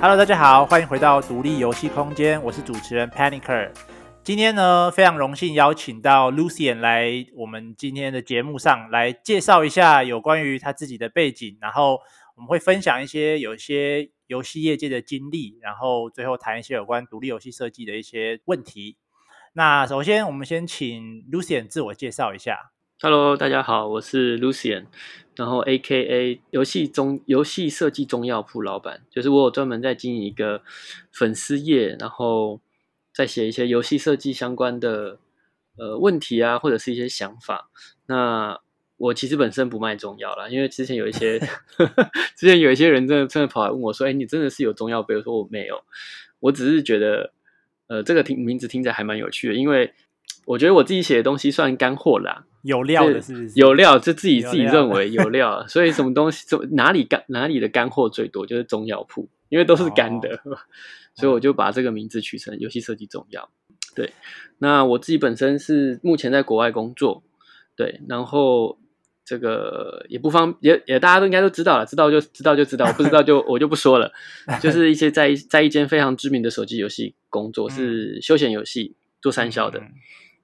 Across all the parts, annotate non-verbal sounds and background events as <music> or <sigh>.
Hello，大家好，欢迎回到独立游戏空间，我是主持人 Panicer。今天呢，非常荣幸邀请到 Lucien 来我们今天的节目上来介绍一下有关于他自己的背景，然后我们会分享一些有些游戏业界的经历，然后最后谈一些有关独立游戏设计的一些问题。那首先，我们先请 Lucian 自我介绍一下。Hello，大家好，我是 Lucian，然后 AKA 游戏中游戏设计中药铺老板，就是我有专门在经营一个粉丝页，然后在写一些游戏设计相关的呃问题啊，或者是一些想法。那我其实本身不卖中药啦，因为之前有一些 <laughs> 之前有一些人真的真的跑来问我说：“哎，你真的是有中药杯？”我说：“我没有，我只是觉得呃这个听名字听起来还蛮有趣的，因为我觉得我自己写的东西算干货啦。”有料的是不是？有料，就自己自己认为有料，所以什么东西，怎哪里干哪里的干货最多，就是中药铺，因为都是干的，哦、<laughs> 所以我就把这个名字取成游戏设计中药。对，那我自己本身是目前在国外工作，对，然后这个也不方也也大家都应该都知道了，知道就知道就知道，不知道就我就不说了。<laughs> 就是一些在在一间非常知名的手机游戏工作，是休闲游戏做三消的，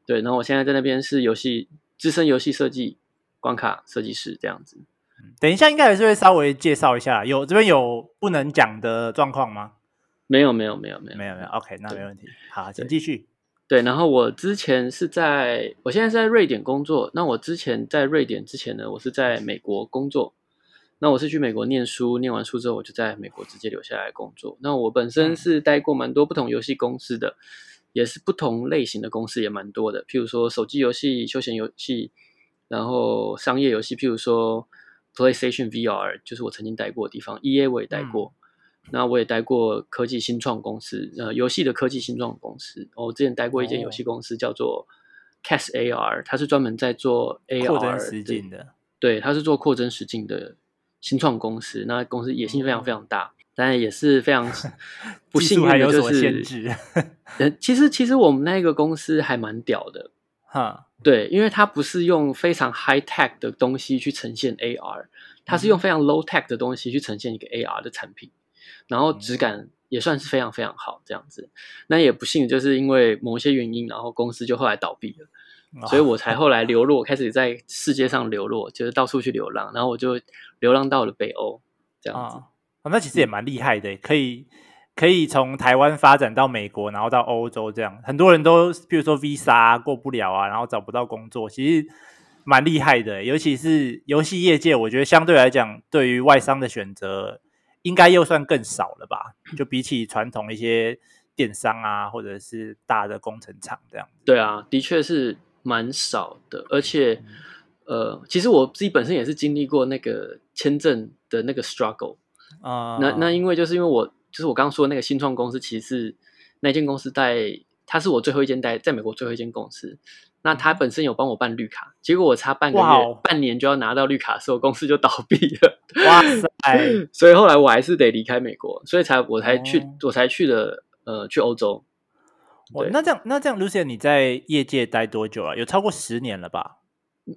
对，然后我现在在那边是游戏。资深游戏设计关卡设计师这样子，等一下应该还是会稍微介绍一下，有这边有不能讲的状况吗？没有没有没有没有没有没有，OK，那没问题。好，请继续。对，然后我之前是在，我现在是在瑞典工作。那我之前在瑞典之前呢，我是在美国工作。那我是去美国念书，念完书之后我就在美国直接留下来工作。那我本身是待过蛮多不同游戏公司的。也是不同类型的公司也蛮多的，譬如说手机游戏、休闲游戏，然后商业游戏，譬如说 PlayStation VR，就是我曾经待过的地方。EA 我也待过，那、嗯、我也待过科技新创公司，呃，游戏的科技新创公司。我之前待过一间游戏公司叫做 Cast AR，它是专门在做 AR 扩增实境的，对，它是做扩增实境的新创公司。那公司野心非常非常大。嗯但也是非常 <laughs> 不幸运的，就是限制。其实其实我们那个公司还蛮屌的，<laughs> 哈，对，因为它不是用非常 high tech 的东西去呈现 AR，它是用非常 low tech 的东西去呈现一个 AR 的产品，然后质感也算是非常非常好这样子。那也不幸就是因为某些原因，然后公司就后来倒闭了，所以我才后来流落，开始在世界上流落，就是到处去流浪，然后我就流浪到了北欧这样子。哦，那其实也蛮厉害的，可以可以从台湾发展到美国，然后到欧洲这样。很多人都比如说 Visa 过不了啊，然后找不到工作，其实蛮厉害的。尤其是游戏业界，我觉得相对来讲，对于外商的选择应该又算更少了吧？就比起传统一些电商啊，或者是大的工程厂这样。对啊，的确是蛮少的。而且，呃，其实我自己本身也是经历过那个签证的那个 struggle。啊、uh，那那因为就是因为我就是我刚刚说的那个新创公司，其实是那间公司在，它是我最后一间待在美国最后一间公司。那他本身有帮我办绿卡，结果我差半个月、wow. 半年就要拿到绿卡的时候，公司就倒闭了。哇塞！<laughs> 所以后来我还是得离开美国，所以才我才去、oh. 我才去的呃去欧洲。哦、oh，那这样那这样，Lucien 你在业界待多久啊？有超过十年了吧？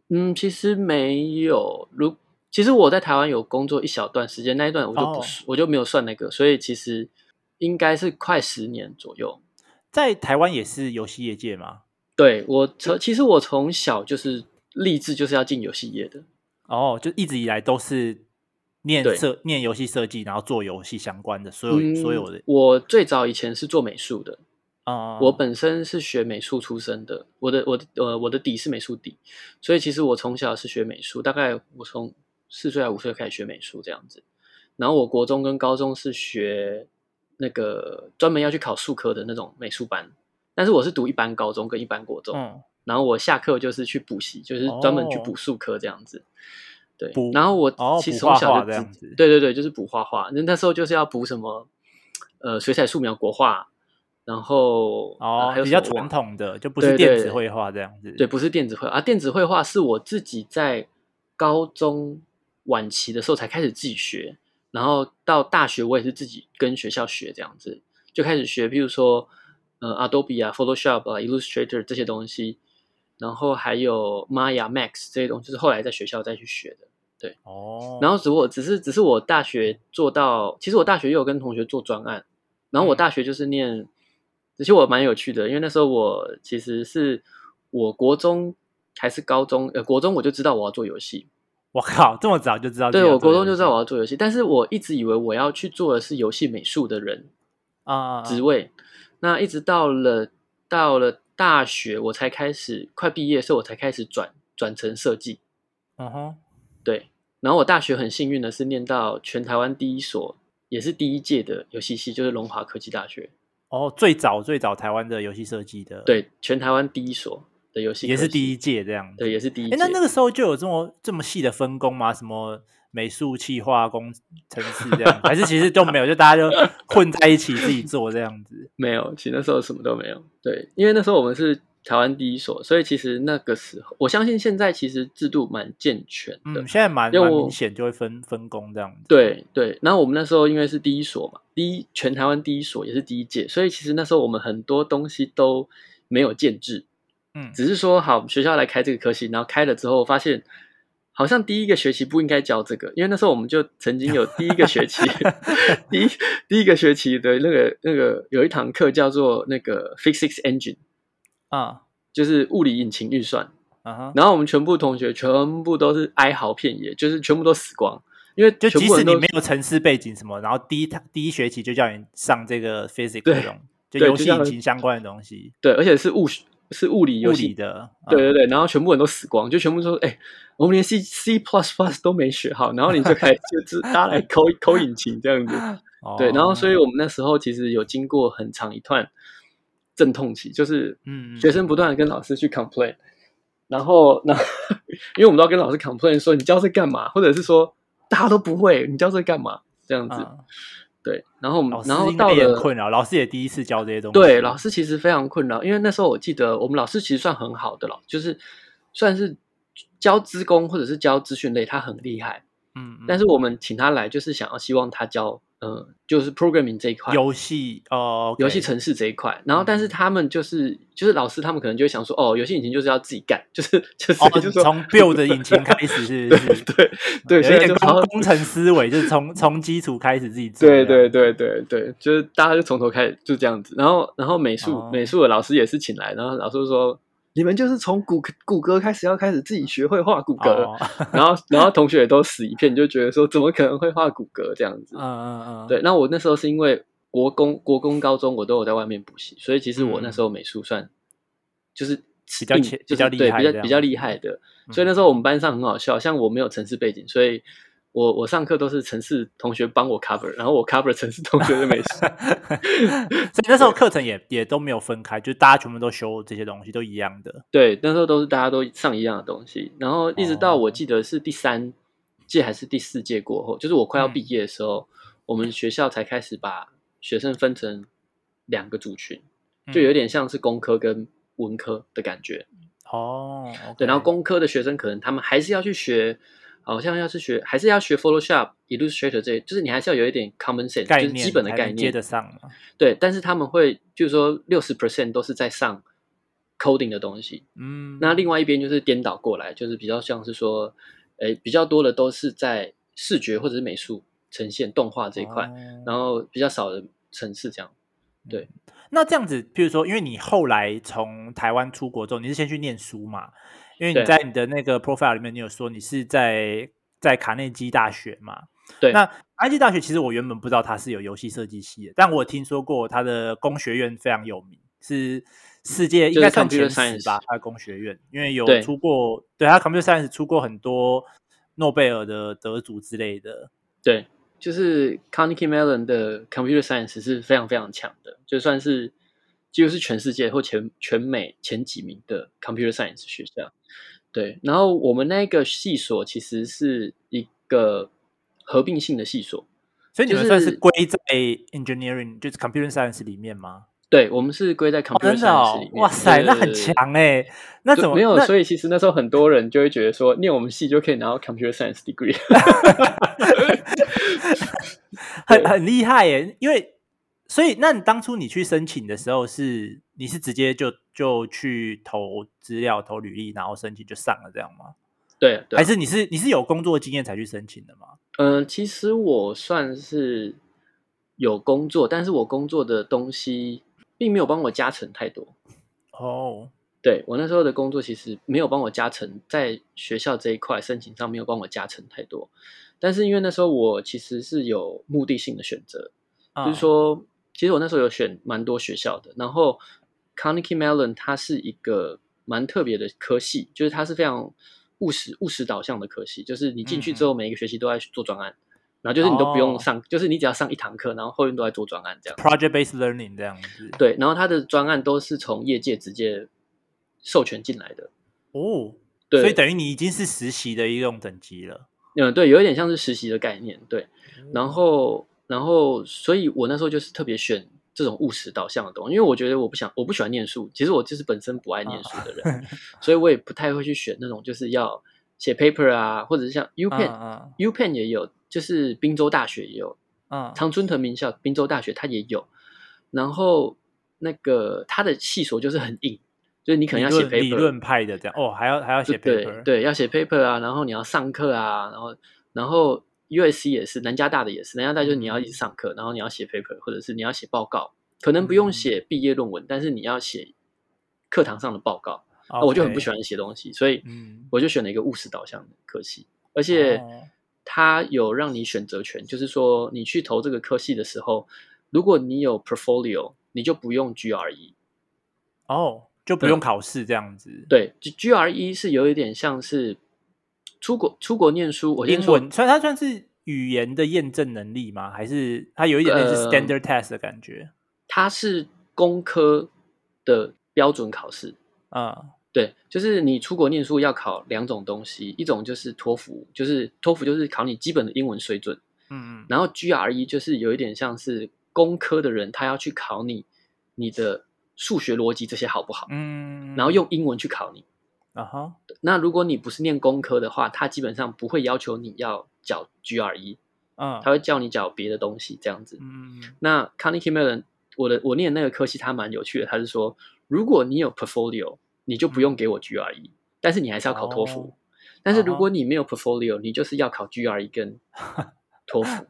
嗯，其实没有。如其实我在台湾有工作一小段时间，那一段我就不、oh. 我就没有算那个，所以其实应该是快十年左右。在台湾也是游戏业界吗？对，我从其实我从小就是立志就是要进游戏业的。哦、oh，就一直以来都是念设念游戏设计，然后做游戏相关的所有、嗯、所有的。我最早以前是做美术的啊，uh. 我本身是学美术出身的，我的我的呃我的底是美术底，所以其实我从小是学美术，大概我从。四岁还五岁开始学美术这样子，然后我国中跟高中是学那个专门要去考数科的那种美术班，但是我是读一般高中跟一般国中，嗯、然后我下课就是去补习，就是专门去补数科这样子。哦、对，然后我其实从小就这样子，对对对，就是补画画。那那时候就是要补什么呃水彩、素描、国画，然后哦还有比较传统的，就不是电子绘画这样子。对，对，对，不是电子绘啊，电子绘画是我自己在高中。晚期的时候才开始自己学，然后到大学我也是自己跟学校学这样子，就开始学，譬如说呃 Adobe 啊、Photoshop 啊、Illustrator 这些东西，然后还有 Maya、Max 这些东西，就是后来在学校再去学的。对，哦，然后只我只是只是我大学做到，其实我大学也有跟同学做专案，然后我大学就是念，其实我蛮有趣的，因为那时候我其实是我国中还是高中，呃，国中我就知道我要做游戏，<laughs> 我靠，这么早就知道？对，我国中就知道我要做游戏，但是我一直以为我要去做的是游戏美术的人啊职位，那一直到了到了大学，我才开始快毕业的时候，我才开始转转成设计，嗯哼，对。然后我大学很幸运的是念到全台湾第一所，也是第一届的游戏系，就是龙华科技大学。哦，最早最早台湾的游戏设计的，对，全台湾第一所的游戏，也是第一届这样。对，也是第一届。那那个时候就有这么这么细的分工吗？什么美术、企划、工程师这样，还是其实都没有，就大家就混在一起自己做这样子？<laughs> 没有，其实那时候什么都没有。对，因为那时候我们是。台湾第一所，所以其实那个时候，我相信现在其实制度蛮健全的。嗯，现在蛮蛮明显，就会分分工这样子。对对，然后我们那时候因为是第一所嘛，第一全台湾第一所也是第一届，所以其实那时候我们很多东西都没有建制。嗯，只是说好学校来开这个科系，然后开了之后发现，好像第一个学期不应该教这个，因为那时候我们就曾经有第一个学期，<laughs> 第一第一个学期的那个那个有一堂课叫做那个 Physics Engine。啊，就是物理引擎运算，啊哈，然后我们全部同学全部都是哀嚎遍野，就是全部都死光，因为就即使你没有城市背景什么，然后第一堂第一学期就叫你上这个 physics 这种，就游戏引擎相关的东西，对，而且是物是物理游戏的，对对对，然后全部人都死光，就全部说，哎，我们连 C C plus plus 都没学好，然后你就开始就是大家来 <laughs> 抠抠引擎这样子，对，然后所以我们那时候其实有经过很长一段。阵痛期就是，嗯，学生不断的跟老师去 complain，嗯，然后，那因为我们都要跟老师 complain 说你教这干嘛，或者是说大家都不会，你教这干嘛？这样子，嗯，对，然后我们，然后到了困扰，老师也第一次教这些东西，对，老师其实非常困扰，因为那时候我记得我们老师其实算很好的了，就是算是教资工或者是教资讯类，他很厉害，嗯，嗯，但是我们请他来就是想要希望他教。嗯，就是 programming 这一块，游戏哦，游戏城市这一块。然后，但是他们就是就是老师，他们可能就会想说，哦，游戏引擎就是要自己干，就是就是就是从 build 的引擎开始，是，对对对，所以就工程思维，就是从从基础开始自己做。对对对对对，就是大家就从头开始就这样子。然后然后美术美术的老师也是请来，然后老师说。你们就是从骨骨骼开始要开始自己学会画骨骼，哦、然后 <laughs> 然后同学也都死一片，就觉得说怎么可能会画骨骼这样子？嗯嗯嗯。对，那我那时候是因为国公、国公、高中我都有在外面补习，所以其实我那时候美术算就是比较比较厉害，比较比较厉害的。所以那时候我们班上很好笑，像我没有城市背景，所以。我我上课都是城市同学帮我 cover，然后我 cover 城市同学就没事。<laughs> 所以那时候课程也也都没有分开，就大家全部都修这些东西，都一样的。<laughs> 对，那时候都是大家都上一样的东西，然后一直到我记得是第三届还是第四届过后，就是我快要毕业的时候，嗯、我们学校才开始把学生分成两个组群，就有点像是工科跟文科的感觉。哦，对，然后工科的学生可能他们还是要去学。好像要是学，还是要学 Photoshop、Illustrator 这些，就是你还是要有一点 common sense，就是基本的概念。接得上嘛？对，但是他们会就是说六十 percent 都是在上 coding 的东西。嗯，那另外一边就是颠倒过来，就是比较像是说，诶，比较多的都是在视觉或者是美术呈现动画这一块，哦，然后比较少的城市这样。对，那这样子，譬如说，因为你后来从台湾出国之后，你是先去念书嘛？因为你在你的那个 profile 里面，你有说你是在在卡内基大学嘛？对。那卡内基大学其实我原本不知道它是有游戏设计系的，但我听说过它的工学院非常有名，是世界应该算前十吧？它的工学院，因为有出过，对，对它 computer science 出过很多诺贝尔的得主之类的。对，就是 Carnegie Mellon 的 computer science 是非常非常强的，就算是。就是全世界或全全美前几名的 computer science 学校，对。然后我们那个系所其实是一个合并性的系所，所以你们算是归在 engineering，就是 computer science 里面吗？对，我们是归在 computer science 里面。哇塞，那很强哎！那怎么没有？所以其实那时候很多人就会觉得说，念我们系就可以拿到 computer science degree，<laughs> 很很厉害耶。因为，所以那你当初你去申请的时候是你是直接就就去投资料、投履历，然后申请就上了这样吗？对，对，还是你是你是有工作经验才去申请的吗？嗯、呃，其实我算是有工作，但是我工作的东西。并没有帮我加成太多哦，oh. 对，我那时候的工作其实没有帮我加成，在学校这一块申请上没有帮我加成太多，但是因为那时候我其实是有目的性的选择，oh. 就是说，其实我那时候有选蛮多学校的，然后 Carnegie Mellon 它是一个蛮特别的科系，就是它是非常务实务实导向的科系，就是你进去之后每一个学期都在做专案。然后就是你都不用上，oh. 就是你只要上一堂课，然后后面都在做专案这样。Project-based learning 这样子。对，然后它的专案都是从业界直接授权进来的。哦，oh. 对，所以等于你已经是实习的一种等级了。嗯，对，有一点像是实习的概念。对，然后，然后，所以我那时候就是特别选这种务实导向的东西，因为我觉得我不想，我不喜欢念书。其实我就是本身不爱念书的人，oh. 所以我也不太会去选那种就是要写 paper 啊，或者是像 UPenn，UPenn、uh. 也有。就是宾州大学也有，嗯，常春藤名校宾州大学它也有，然后那个它的系所就是很硬，就是你可能要写 paper，理论派的这样，哦，还要还要写 paper，对对，要写 paper 啊，然后你要上课啊，然后然后 USC 也是，南加大的也是，南加大就是你要一直上课，嗯、然后你要写 paper，或者是你要写报告，可能不用写毕业论文，嗯、但是你要写课堂上的报告。啊、我就很不喜欢写东西，所以我就选了一个务实导向的科系，而且。哦。他有让你选择权，就是说你去投这个科系的时候，如果你有 portfolio，你就不用 GRE，哦，就不用考试这样子。对，就 GRE 是有一点像是出国出国念书，我英文，所以它算是语言的验证能力吗？还是它有一点类似 standard test 的感觉？呃、它是工科的标准考试啊。嗯对，就是你出国念书要考两种东西，一种就是托福，就是托福就是考你基本的英文水准，嗯嗯，然后 GRE 就是有一点像是工科的人，他要去考你你的数学逻辑这些好不好，嗯，然后用英文去考你，啊哈，那如果你不是念工科的话，他基本上不会要求你要缴 GRE，嗯，他会叫你缴别的东西这样子，嗯，那 Carnegie Mellon 我的我念的那个科系，他蛮有趣的，他是说如果你有 portfolio。你就不用给我 GRE，但是你还是要考托福。Oh, 但是如果你没有 portfolio，你就是要考 GRE 跟 <laughs> 托福。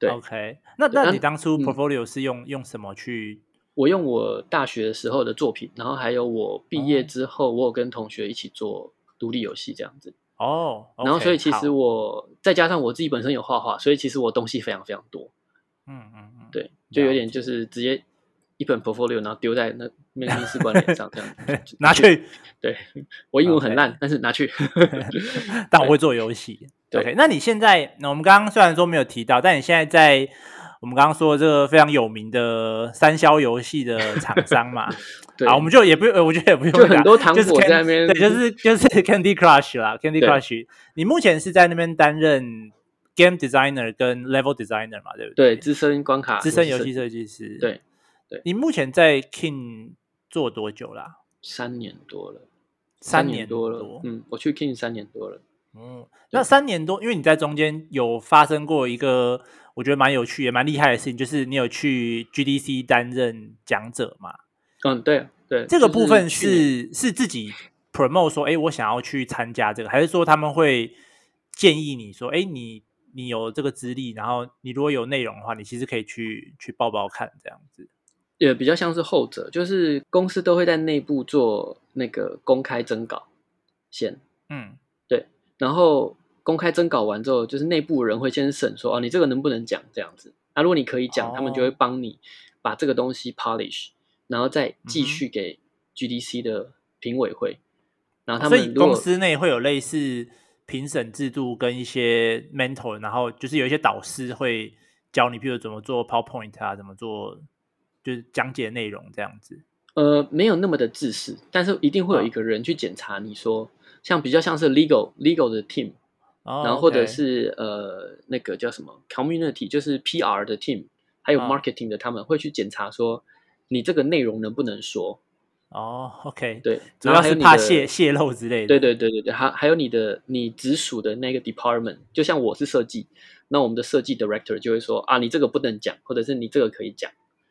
对，OK 那。那那你当初 portfolio 是用、嗯、用什么去？我用我大学的时候的作品，然后还有我毕业之后，oh. 我有跟同学一起做独立游戏这样子。哦。Oh, okay, 然后所以其实我再加上我自己本身有画画，所以其实我东西非常非常多。嗯嗯嗯。对，就有点就是直接。一本 portfolio，然后丢在那面试官脸上，这样 <laughs> 拿去。对，我英文很烂，但是拿去。<laughs> <laughs> 但我会做游戏。OK，那你现在，那我们刚刚虽然说没有提到，但你现在在我们刚刚说的这个非常有名的三消游戏的厂商嘛？<laughs> 啊，我们就也不用，我觉得也不用。就很多糖果在那边。对，就是就是 Candy Crush 啦，Candy Crush。你目前是在那边担任 Game Designer 跟 Level Designer 嘛？对不对？对，资深关卡，资深游戏设计师。对。对，你目前在 King 做多久啦？三年多了，三年多了。多嗯，我去 King 三年多了。嗯，那三年多，因为你在中间有发生过一个我觉得蛮有趣也蛮厉害的事情，就是你有去 GDC 担任讲者嘛？嗯，对对。这个部分是是自己 promote 说，哎，我想要去参加这个，还是说他们会建议你说，哎，你你有这个资历，然后你如果有内容的话，你其实可以去去报报看这样子。也比较像是后者，就是公司都会在内部做那个公开征稿先，嗯，对，然后公开征稿完之后，就是内部人会先审说，哦，你这个能不能讲这样子？那、啊、如果你可以讲，哦、他们就会帮你把这个东西 polish，然后再继续给 GDC 的评委会。嗯、然后他们所以公司内会有类似评审制度跟一些 mentor，然后就是有一些导师会教你，譬如怎么做 PowerPoint 啊，怎么做。就是讲解内容这样子，呃，没有那么的自私，但是一定会有一个人去检查。你说，哦、像比较像是 legal legal 的 team，、哦、然后或者是呃那个叫什么 community，就是 PR 的 team，还有 marketing 的，他们会去检查说，你这个内容能不能说？哦，OK，对，主要是怕泄泄露之类的。对对对对对，还还有你的你直属的那个 department，就像我是设计，那我们的设计 director 就会说啊，你这个不能讲，或者是你这个可以讲。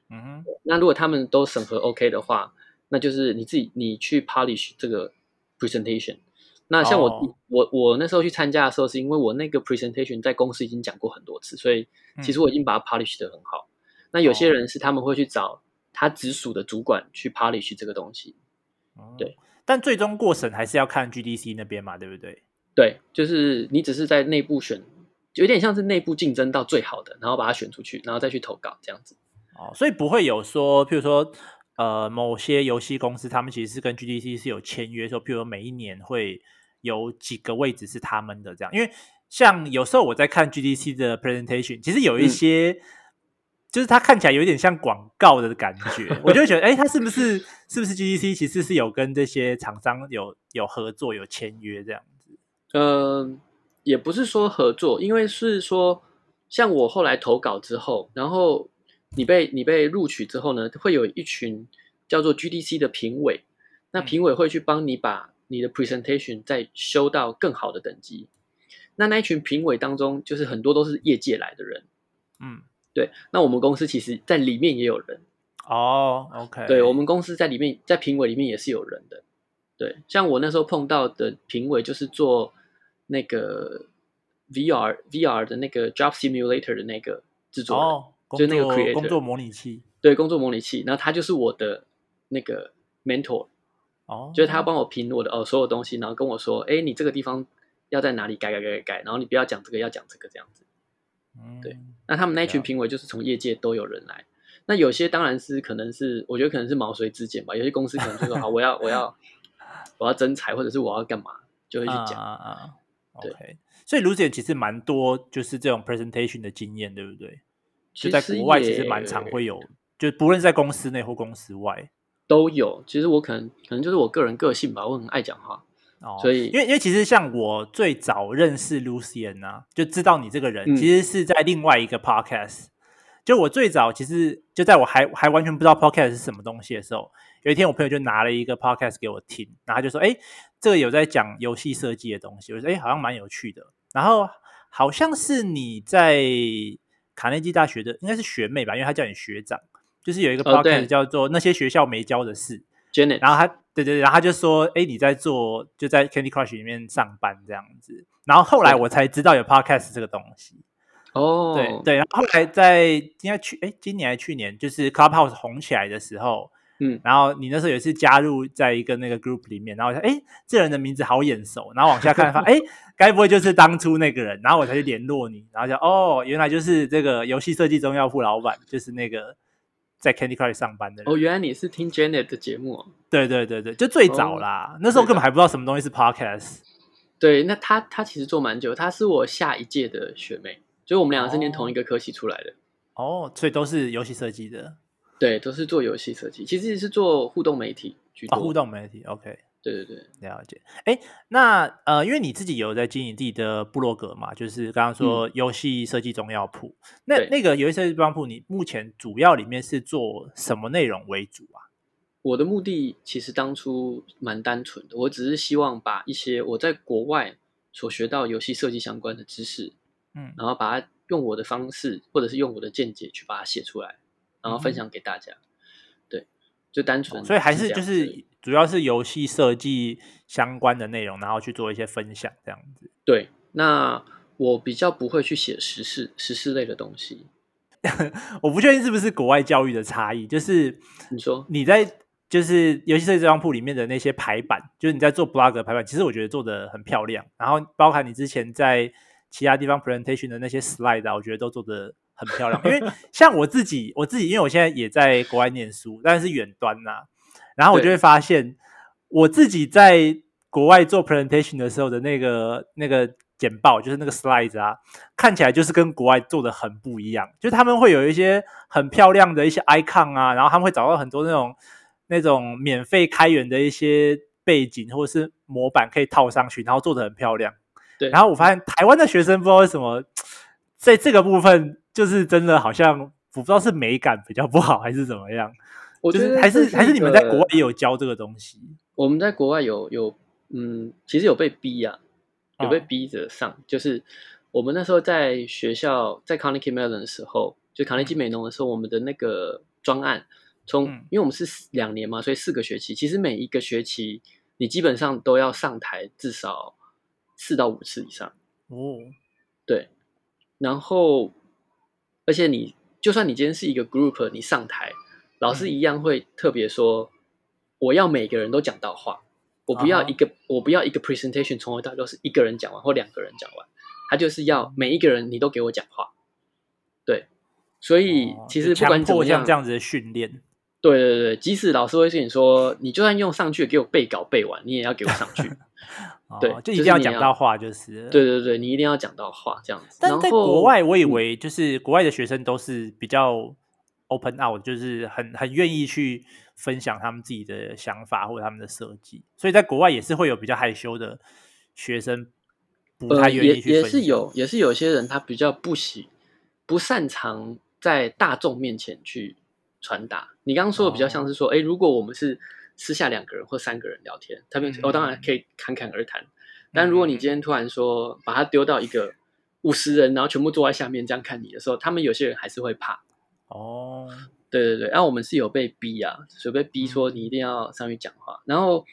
嗯哼，那如果他们都审核 OK 的话，那就是你自己你去 polish 这个 presentation。那像我、oh. 我我那时候去参加的时候，是因为我那个 presentation 在公司已经讲过很多次，所以其实我已经把它 polish 的很好。嗯、那有些人是他们会去找他直属的主管去 polish 这个东西。Oh. 对，但最终过审还是要看 GDC 那边嘛，对不对？对，就是你只是在内部选，有点像是内部竞争到最好的，然后把它选出去，然后再去投稿这样子。哦，所以不会有说，譬如说，呃，某些游戏公司他们其实是跟 GDC 是有签约，说譬如说每一年会。有几个位置是他们的这样，因为像有时候我在看 GDC 的 presentation，其实有一些、嗯、就是它看起来有点像广告的感觉，<laughs> 我就会觉得，哎、欸，它是不是是不是 GDC 其实是有跟这些厂商有有合作有签约这样子？呃，也不是说合作，因为是说像我后来投稿之后，然后你被你被录取之后呢，会有一群叫做 GDC 的评委，那评委会去帮你把。你的 presentation 再修到更好的等级，那那一群评委当中，就是很多都是业界来的人，嗯，对。那我们公司其实在里面也有人哦，OK。对，我们公司在里面，在评委里面也是有人的，对。像我那时候碰到的评委，就是做那个 VR VR 的那个 Job Simulator 的那个制作人，哦，就是那个 creator，工作模拟器，对，工作模拟器。然后他就是我的那个 mentor。哦，就是他帮我评我的哦所有东西，然后跟我说，哎，你这个地方要在哪里改改改改改，然后你不要讲这个，要讲这个这样子。嗯，对。那他们那群评委就是从业界都有人来，那有些当然是可能是我觉得可能是毛遂自荐吧，有些公司可能就说 <laughs> 好，我要我要我要增财，或者是我要干嘛，就会去讲啊啊。对，okay. 所以 Lucien 其实蛮多就是这种 presentation 的经验，对不对？就在国外其实蛮常会有，就不论在公司内或公司外。都有，其实我可能可能就是我个人个性吧，我很爱讲话，哦，所以因为因为其实像我最早认识 Lucian 啊，就知道你这个人，嗯、其实是在另外一个 podcast。就我最早其实就在我还还完全不知道 podcast 是什么东西的时候，有一天我朋友就拿了一个 podcast 给我听，然后他就说：“哎，这个有在讲游戏设计的东西。”我说：“哎，好像蛮有趣的。”然后好像是你在卡内基大学的，应该是学妹吧，因为他叫你学长。就是有一个 podcast 叫做那些学校没教的事，Janet，然后他对对对，然后他就说，哎，你在做就在 Candy Crush 里面上班这样子，然后后来我才知道有 podcast 这个东西，哦，对对，然后后来在应该去哎今年还去年，就是 Clubhouse 红起来的时候，嗯，然后你那时候也是加入在一个那个 group 里面，然后我说，哎，这人的名字好眼熟，然后往下看发，<laughs> 哎，该不会就是当初那个人？然后我才去联络你，然后就哦，原来就是这个游戏设计中药铺老板，就是那个。在 Candy Crush 上班的人哦，原来你是听 Janet 的节目哦。对对对对，就最早啦，哦、那时候根本还不知道什么东西是 Podcast。对，那他他其实做蛮久，他是我下一届的学妹，就我们两个是念同一个科系出来的。哦，所以都是游戏设计的。对，都是做游戏设计，其实是做互动媒体居多。哦、互动媒体，OK。对对对，了解。哎，那呃，因为你自己有在经营自己的部落格嘛，就是刚刚说游戏设计中药铺。嗯、那那个游戏设计中药铺，你目前主要里面是做什么内容为主啊？我的目的其实当初蛮单纯的，我只是希望把一些我在国外所学到游戏设计相关的知识，嗯，然后把它用我的方式，或者是用我的见解去把它写出来，然后分享给大家。嗯、对，就单纯、哦，所以还是就是。主要是游戏设计相关的内容，然后去做一些分享，这样子。对，那我比较不会去写时事、时事类的东西。<laughs> 我不确定是不是国外教育的差异，就是你说你在就是游戏设计这张铺里面的那些排版，就是你在做 blog 的排版，其实我觉得做的很漂亮。然后包含你之前在其他地方 presentation 的那些 slide 啊，我觉得都做的很漂亮。因为 <laughs> 像我自己，我自己因为我现在也在国外念书，但是远端呐、啊。然后我就会发现，我自己在国外做 presentation 的时候的那个那个简报，就是那个 slides 啊，看起来就是跟国外做的很不一样。就他们会有一些很漂亮的一些 icon 啊，然后他们会找到很多那种那种免费开源的一些背景或者是模板可以套上去，然后做的很漂亮。对。然后我发现台湾的学生不知道为什么在这个部分就是真的好像我不知道是美感比较不好还是怎么样。我觉得还是还是你们在国外也有教这个东西？我们在国外有有嗯，其实有被逼啊，有被逼着上。哦、就是我们那时候在学校在 Carnegie Mellon 的时候，就卡内基美农的时候，嗯、我们的那个专案从，因为我们是两年嘛，所以四个学期，其实每一个学期你基本上都要上台至少四到五次以上哦。对，然后而且你就算你今天是一个 group，你上台。老师一样会特别说，我要每个人都讲到话，我不要一个，uh huh. 我不要一个 presentation 从头到尾都是一个人讲完或两个人讲完，他就是要每一个人你都给我讲话，对，所以其实不管怎么样，像这样子的训练，对对对，即使老师会跟你说，你就算用上去给我背稿背完，你也要给我上去，<laughs> 对，就一定要讲到话，就是，对对对，你一定要讲到话这样子。但在国外，我以为就是国外的学生都是比较。Open out 就是很很愿意去分享他们自己的想法或者他们的设计，所以在国外也是会有比较害羞的学生，不太愿意去分享。呃、也也是有，也是有些人他比较不喜不擅长在大众面前去传达。你刚刚说的比较像是说，哎、哦，如果我们是私下两个人或三个人聊天，他们我、嗯哦、当然可以侃侃而谈。但如果你今天突然说把他丢到一个五十人，然后全部坐在下面这样看你的时候，他们有些人还是会怕。哦，对对对，然后我们是有被逼啊，所以被逼说你一定要上去讲话。嗯、然后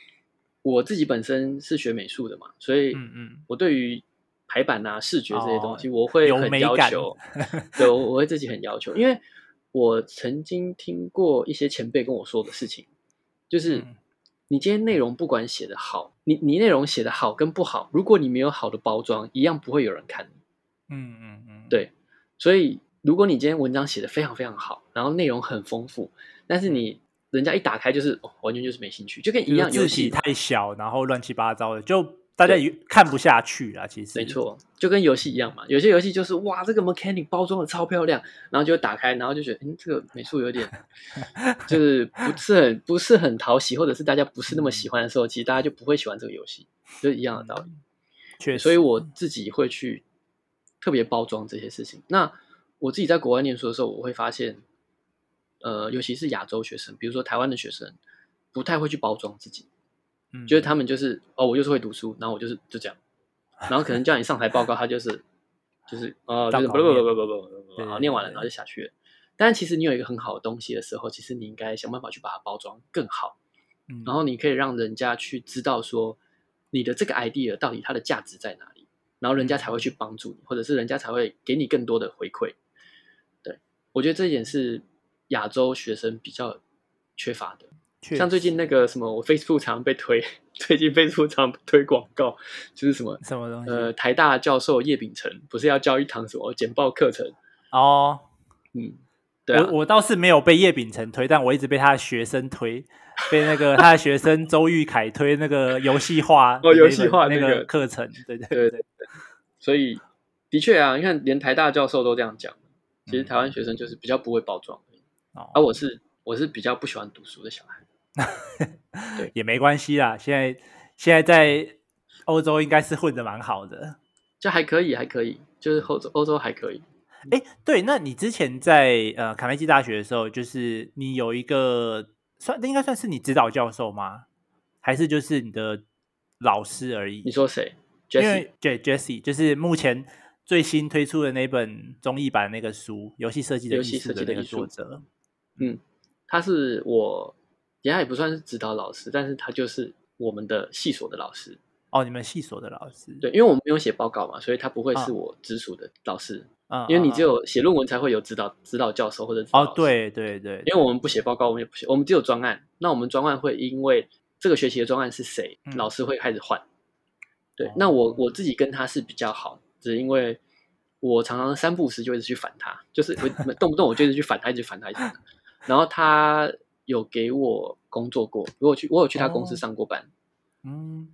我自己本身是学美术的嘛，所以嗯嗯，我对于排版啊、视觉这些东西，我会很要求。<laughs> 对，我我会自己很要求，因为我曾经听过一些前辈跟我说的事情，就是你今天内容不管写的好，你你内容写的好跟不好，如果你没有好的包装，一样不会有人看你。嗯嗯嗯，对，所以。如果你今天文章写的非常非常好，然后内容很丰富，但是你人家一打开就是、哦、完全就是没兴趣，就跟一样，游戏太小，然后乱七八糟的，就大家也看不下去啊。其实没错，就跟游戏一样嘛。有些游戏就是哇，这个 mechanic 包装的超漂亮，然后就打开，然后就觉得嗯，这个美术有点 <laughs> 就是不是很不是很讨喜，或者是大家不是那么喜欢的时候，其实大家就不会喜欢这个游戏，就是一样的道理。确实，所以我自己会去特别包装这些事情。那我自己在国外念书的时候，我会发现，呃，尤其是亚洲学生，比如说台湾的学生，不太会去包装自己，嗯，觉得他们就是哦，我就是会读书，然后我就是就这样，<laughs> 然后可能叫你上台报告，他就是就是哦，就是不不不不不不不，好，念完了然后就下去了。但其实你有一个很好的东西的时候，其实你应该想办法去把它包装更好，嗯，然后你可以让人家去知道说你的这个 idea 到底它的价值在哪里，然后人家才会去帮助你，或者是人家才会给你更多的回馈。我觉得这一点是亚洲学生比较缺乏的。像最近那个什么，我 Facebook 常常被推，<laughs> 最近 Facebook 常常推广告，就是什么什么东西？呃，台大教授叶秉成不是要教一堂什么简报课程哦？嗯，对、啊、我我倒是没有被叶秉成推，但我一直被他的学生推，被那个他的学生周玉凯推那个游戏化哦，游戏化那个课程，对对对对。所以的确啊，你看连台大教授都这样讲。其实台湾学生就是比较不会包装，而、哦啊、我是我是比较不喜欢读书的小孩，<laughs> 对，也没关系啦。现在现在在欧洲应该是混得蛮好的，就还可以，还可以，就是欧洲欧洲还可以。哎，对，那你之前在呃卡内基大学的时候，就是你有一个算应该算是你指导教授吗？还是就是你的老师而已？你说谁？因为对 Jesse 就是目前。最新推出的那本综艺版那个书《游戏设计的游戏设计》的那个作者，嗯，他是我，也也不算是指导老师，但是他就是我们的系所的老师。哦，你们系所的老师？对，因为我们没有写报告嘛，所以他不会是我直属的老师。啊，因为你只有写论文才会有指导指导教授或者哦，对对对，因为我们不写报告，我们也不写，我们只有专案。那我们专案会因为这个学期的专案是谁，嗯、老师会开始换。对，哦、那我我自己跟他是比较好。是因为我常常三不五时就一直去烦他，就是我 <laughs> 动不动我就一直去烦他，一直烦他，一直烦他。然后他有给我工作过，我有去我有去他公司上过班。哦、嗯，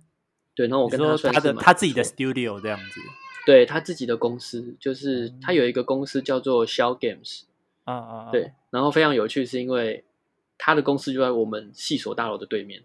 对。然后我跟他说他的他自己的 studio 这样子，对他自己的公司，就是他有一个公司叫做 Shell Games。啊啊啊！对，然后非常有趣，是因为他的公司就在我们系所大楼的对面。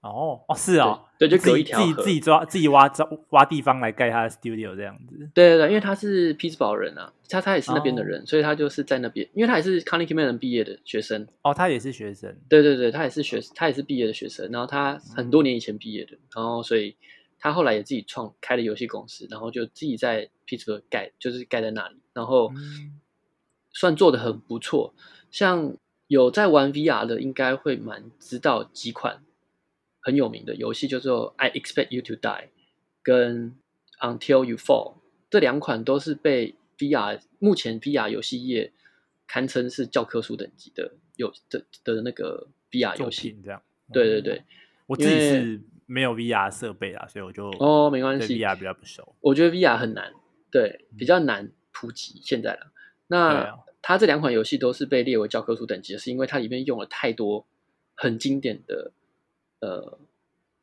哦哦，是哦，对，对就隔一条自己自己抓自己挖挖地方来盖他的 studio 这样子。对对对，因为他是匹兹堡人啊，他他也是那边的人，哦、所以他就是在那边，因为他也是 Carnegie Mellon 毕业的学生。哦，他也是学生。对对对，他也是学，他也是毕业的学生。然后他很多年以前毕业的，嗯、然后所以他后来也自己创开了游戏公司，然后就自己在匹兹堡盖，就是盖在那里，然后算做的很不错。像有在玩 VR 的，应该会蛮知道几款。很有名的游戏叫做《I Expect You to Die》跟《Until You Fall》，这两款都是被 VR 目前 VR 游戏业堪称是教科书等级的有的的那个 VR 游戏。这样，对对对，我自己是没有 VR 设备啊，所以我就哦没关系，VR 比较不熟。我觉得 VR 很难，对，比较难普及现在了。那它这两款游戏都是被列为教科书等级的，是因为它里面用了太多很经典的。呃，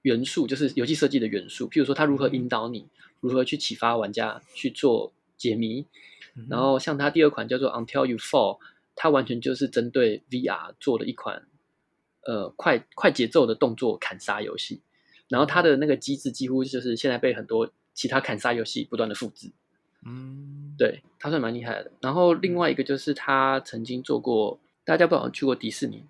元素就是游戏设计的元素，譬如说它如何引导你，如何去启发玩家去做解谜。嗯、然后像它第二款叫做 Until You Fall，它完全就是针对 VR 做的一款呃快快节奏的动作砍杀游戏。然后它的那个机制几乎就是现在被很多其他砍杀游戏不断的复制。嗯，对，它算蛮厉害的。然后另外一个就是他曾经做过，大家不好像去过迪士尼，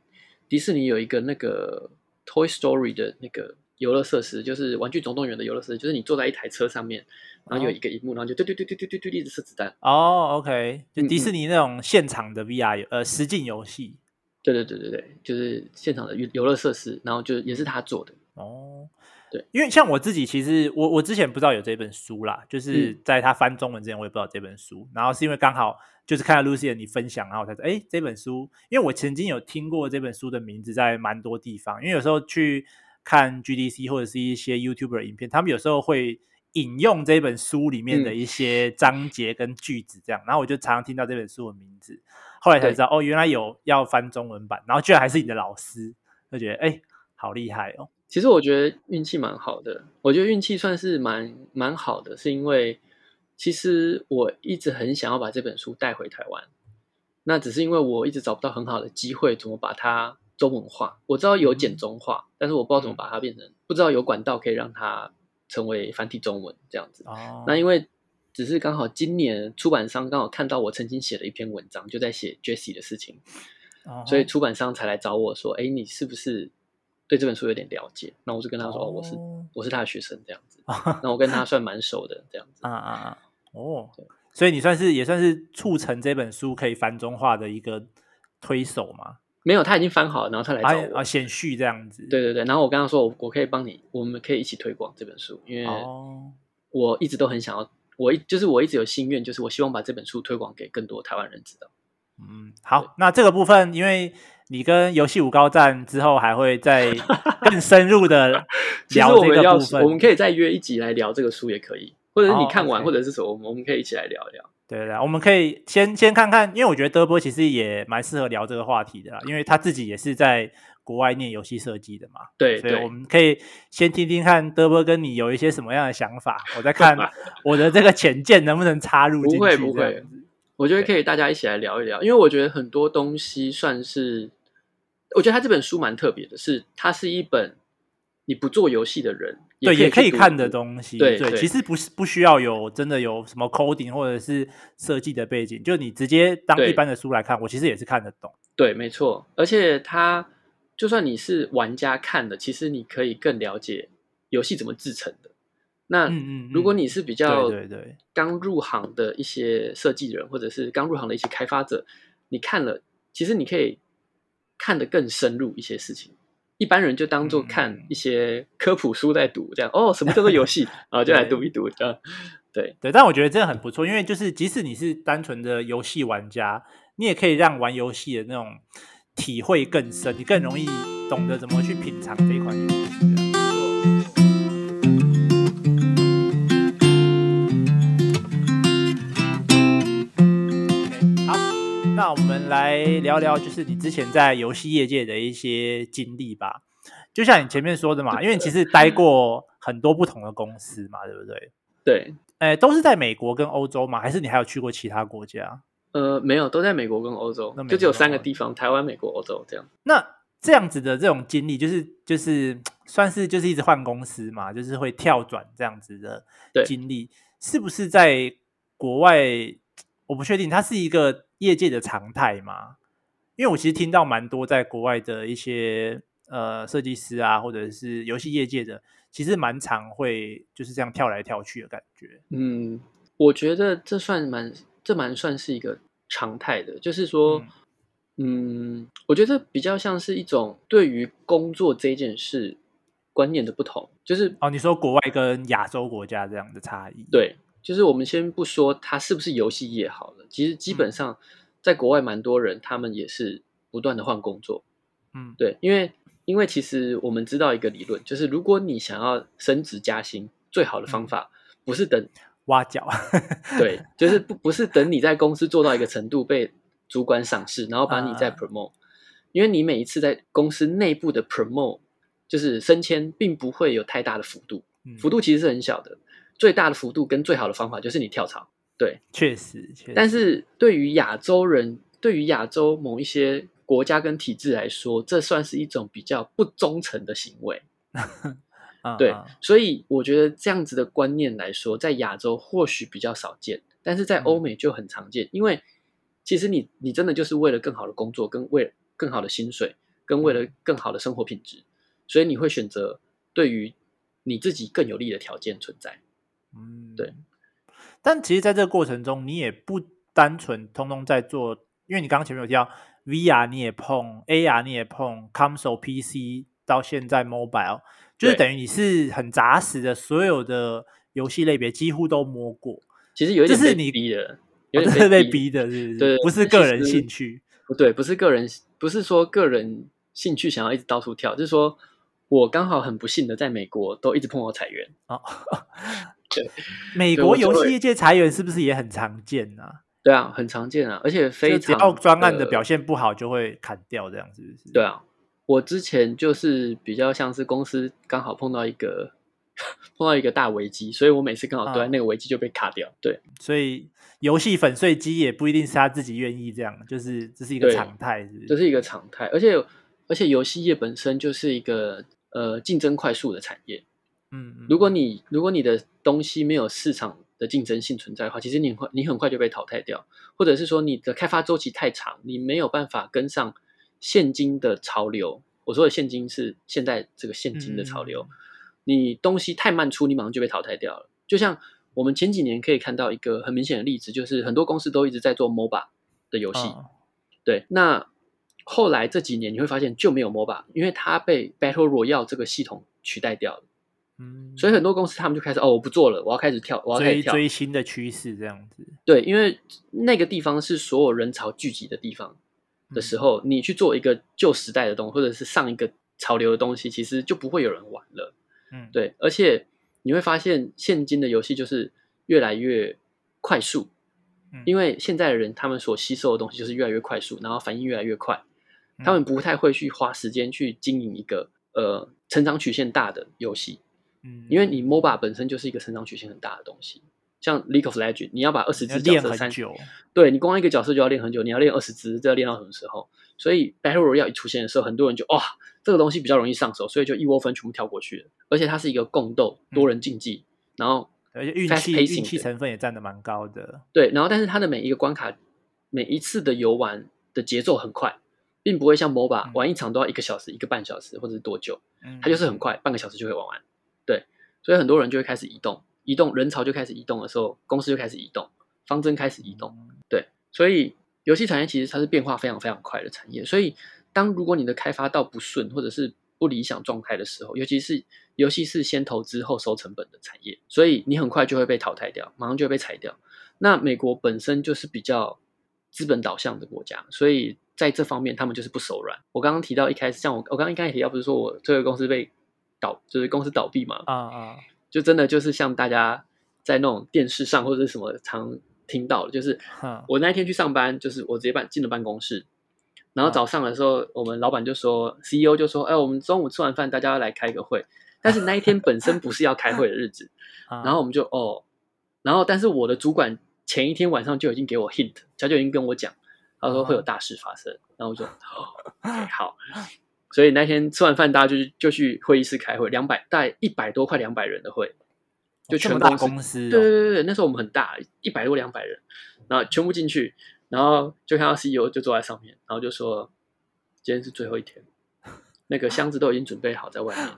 迪士尼有一个那个。Toy Story 的那个游乐设施，就是《玩具总动员》的游乐设施，就是你坐在一台车上面，然后有一个荧幕，然后就对对对对对对对一直射子弹。哦，OK，就迪士尼那种现场的 VR 游、嗯、呃实境游戏。对对对对对，就是现场的游游乐设施，然后就也是他做的。哦。对，因为像我自己，其实我我之前不知道有这本书啦，就是在他翻中文之前，我也不知道这本书。嗯、然后是因为刚好就是看到 Lucien 你分享，然后我才说，哎，这本书，因为我曾经有听过这本书的名字，在蛮多地方。因为有时候去看 GDC 或者是一些 YouTuber 影片，他们有时候会引用这本书里面的一些章节跟句子，这样。嗯、然后我就常常听到这本书的名字，后来才知道，哦，原来有要翻中文版，然后居然还是你的老师，就觉得，哎，好厉害哦。其实我觉得运气蛮好的，我觉得运气算是蛮蛮好的，是因为其实我一直很想要把这本书带回台湾，那只是因为我一直找不到很好的机会，怎么把它中文化。我知道有简中化，嗯、但是我不知道怎么把它变成，不知道有管道可以让它成为繁体中文这样子。哦、那因为只是刚好今年出版商刚好看到我曾经写了一篇文章，就在写 Jessie 的事情，哦、所以出版商才来找我说：“哎，你是不是？”对这本书有点了解，那我就跟他说，哦、我是我是他的学生这样子，<laughs> 那我跟他算蛮熟的这样子。啊啊啊！哦，所以你算是也算是促成这本书可以繁中化的一个推手吗？没有，他已经翻好了，然后他来找我啊，显序这样子。对对对，然后我跟他说，我我可以帮你，我们可以一起推广这本书，因为我一直都很想要，我一就是我一直有心愿，就是我希望把这本书推广给更多台湾人知道。嗯，好，那这个部分因为。你跟游戏五高战之后还会再 <laughs> 更深入的聊这个部分，我们可以再约一集来聊这个书也可以，或者是你看完或者是什么，我们可以一起来聊一聊。对对，我们可以先先看看，因为我觉得德波其实也蛮适合聊这个话题的啦，因为他自己也是在国外念游戏设计的嘛。对，所以我们可以先听听看德波跟你有一些什么样的想法，我再 <laughs> 看我的这个浅见能不能插入进去。不会不会，我觉得可以大家一起来聊一聊，因为我觉得很多东西算是。我觉得他这本书蛮特别的是，是它是一本你不做游戏的人也对也可以看的东西。对对，其实不是不需要有真的有什么 coding 或者是设计的背景，就你直接当一般的书来看，我其实也是看得懂。对，没错。而且它就算你是玩家看的，其实你可以更了解游戏怎么制成的。那如果你是比较对对刚入行的一些设计人，或者是刚入行的一些开发者，你看了，其实你可以。看得更深入一些事情，一般人就当做看一些科普书在读，这样、嗯、哦，什么叫做游戏，<laughs> 然后就来读一读，这样对对。但我觉得真的很不错，因为就是即使你是单纯的游戏玩家，你也可以让玩游戏的那种体会更深，你更容易懂得怎么去品尝这一款游戏。那我们来聊聊，就是你之前在游戏业界的一些经历吧。就像你前面说的嘛，因为你其实待过很多不同的公司嘛，对不对？对，哎，都是在美国跟欧洲吗？还是你还有去过其他国家？呃，没有，都在美国跟欧洲，那就只有三个地方：台湾、美国、欧洲这样。那这样子的这种经历，就是就是算是就是一直换公司嘛，就是会跳转这样子的经历，是不是在国外？我不确定，它是一个业界的常态吗？因为我其实听到蛮多在国外的一些呃设计师啊，或者是游戏业界的，其实蛮常会就是这样跳来跳去的感觉。嗯，我觉得这算蛮这蛮算是一个常态的，就是说。嗯嗯，我觉得比较像是一种对于工作这件事观念的不同，就是哦，你说国外跟亚洲国家这样的差异，对，就是我们先不说它是不是游戏业好了，其实基本上在国外蛮多人，他们也是不断的换工作，嗯，对，因为因为其实我们知道一个理论，就是如果你想要升职加薪，最好的方法不是等挖角，<laughs> 对，就是不不是等你在公司做到一个程度被。主管赏识，然后把你再 promote，、uh, 因为你每一次在公司内部的 promote 就是升迁，并不会有太大的幅度，嗯、幅度其实是很小的。最大的幅度跟最好的方法就是你跳槽，对，确实，确实。但是对于亚洲人，对于亚洲某一些国家跟体制来说，这算是一种比较不忠诚的行为。<laughs> uh, 对，所以我觉得这样子的观念来说，在亚洲或许比较少见，但是在欧美就很常见，嗯、因为。其实你你真的就是为了更好的工作，跟为了更好的薪水，跟为了更好的生活品质，所以你会选择对于你自己更有利的条件存在。嗯，对。但其实，在这个过程中，你也不单纯通通在做，因为你刚刚前面有提到 VR，你也碰 AR，你也碰 Console PC，到现在 Mobile，就是等于你是很扎实的，所有的游戏类别几乎都摸过。其实有一点被逼的。有点被逼的，是不是？对，不是个人兴趣，不对，不是个人，不是说个人兴趣想要一直到处跳，就是说我刚好很不幸的在美国都一直碰到裁员啊。<laughs> 对，美国游戏业界裁员是不是也很常见啊？对啊，很常见啊，而且非常只要专案的表现不好就会砍掉，这样是不是？对啊，我之前就是比较像是公司刚好碰到一个。<laughs> 碰到一个大危机，所以我每次刚好对那个危机就被卡掉。啊、对，所以游戏粉碎机也不一定是他自己愿意这样，就是这是一个常态，是不是？这是一个常态，而且而且游戏业本身就是一个呃竞争快速的产业。嗯，嗯，如果你如果你的东西没有市场的竞争性存在的话，其实你会你很快就被淘汰掉，或者是说你的开发周期太长，你没有办法跟上现今的潮流。我说的现金是现在这个现金的潮流。嗯你东西太慢出，你马上就被淘汰掉了。就像我们前几年可以看到一个很明显的例子，就是很多公司都一直在做 MOBA 的游戏。哦、对，那后来这几年你会发现就没有 MOBA，因为它被 Battle Royale 这个系统取代掉了。嗯，所以很多公司他们就开始哦，我不做了，我要开始跳，我要开始跳。追新的趋势这样子。对，因为那个地方是所有人潮聚集的地方的时候，嗯、你去做一个旧时代的东西，或者是上一个潮流的东西，其实就不会有人玩了。嗯，对，而且你会发现，现今的游戏就是越来越快速，嗯，因为现在的人他们所吸收的东西就是越来越快速，然后反应越来越快，他们不太会去花时间去经营一个呃成长曲线大的游戏，嗯，因为你 MOBA 本身就是一个成长曲线很大的东西，像 League of Legends，你要把二十只角色练很久，对，你光一个角色就要练很久，你要练二十只，这要练到什么时候？所以 Battle Royale 一出现的时候，很多人就哇。这个东西比较容易上手，所以就一窝蜂全部跳过去了。而且它是一个共斗多人竞技，嗯、然后而且运气运气成分也占的蛮高的。对，然后但是它的每一个关卡，每一次的游玩的节奏很快，并不会像 MOBA、嗯、玩一场都要一个小时、一个半小时或者是多久，它就是很快，半个小时就会玩完。对，所以很多人就会开始移动，移动人潮就开始移动的时候，公司就开始移动，方针开始移动。对，所以游戏产业其实它是变化非常非常快的产业，所以。当如果你的开发到不顺或者是不理想状态的时候，尤其是游戏是先投资后收成本的产业，所以你很快就会被淘汰掉，马上就会被裁掉。那美国本身就是比较资本导向的国家，所以在这方面他们就是不手软。我刚刚提到一开始，像我我刚刚一开始提到不是说我这个公司被倒，就是公司倒闭嘛？啊啊，就真的就是像大家在那种电视上或者是什么常听到的，就是我那一天去上班，就是我直接办进了办公室。然后早上的时候，我们老板就说，CEO 就说，哎，我们中午吃完饭，大家要来开个会。但是那一天本身不是要开会的日子，<laughs> 然后我们就哦，然后但是我的主管前一天晚上就已经给我 hint，他就已经跟我讲，他说会有大事发生。然后我就哦，好。所以那天吃完饭，大家就就去会议室开会，两百大概一百多快两百人的会，就全大公司。对对对对，那时候我们很大，一百多两百人，然后全部进去，然后就看到 CEO 就坐在上面，然后就说今天是最后一天，那个箱子都已经准备好在外面，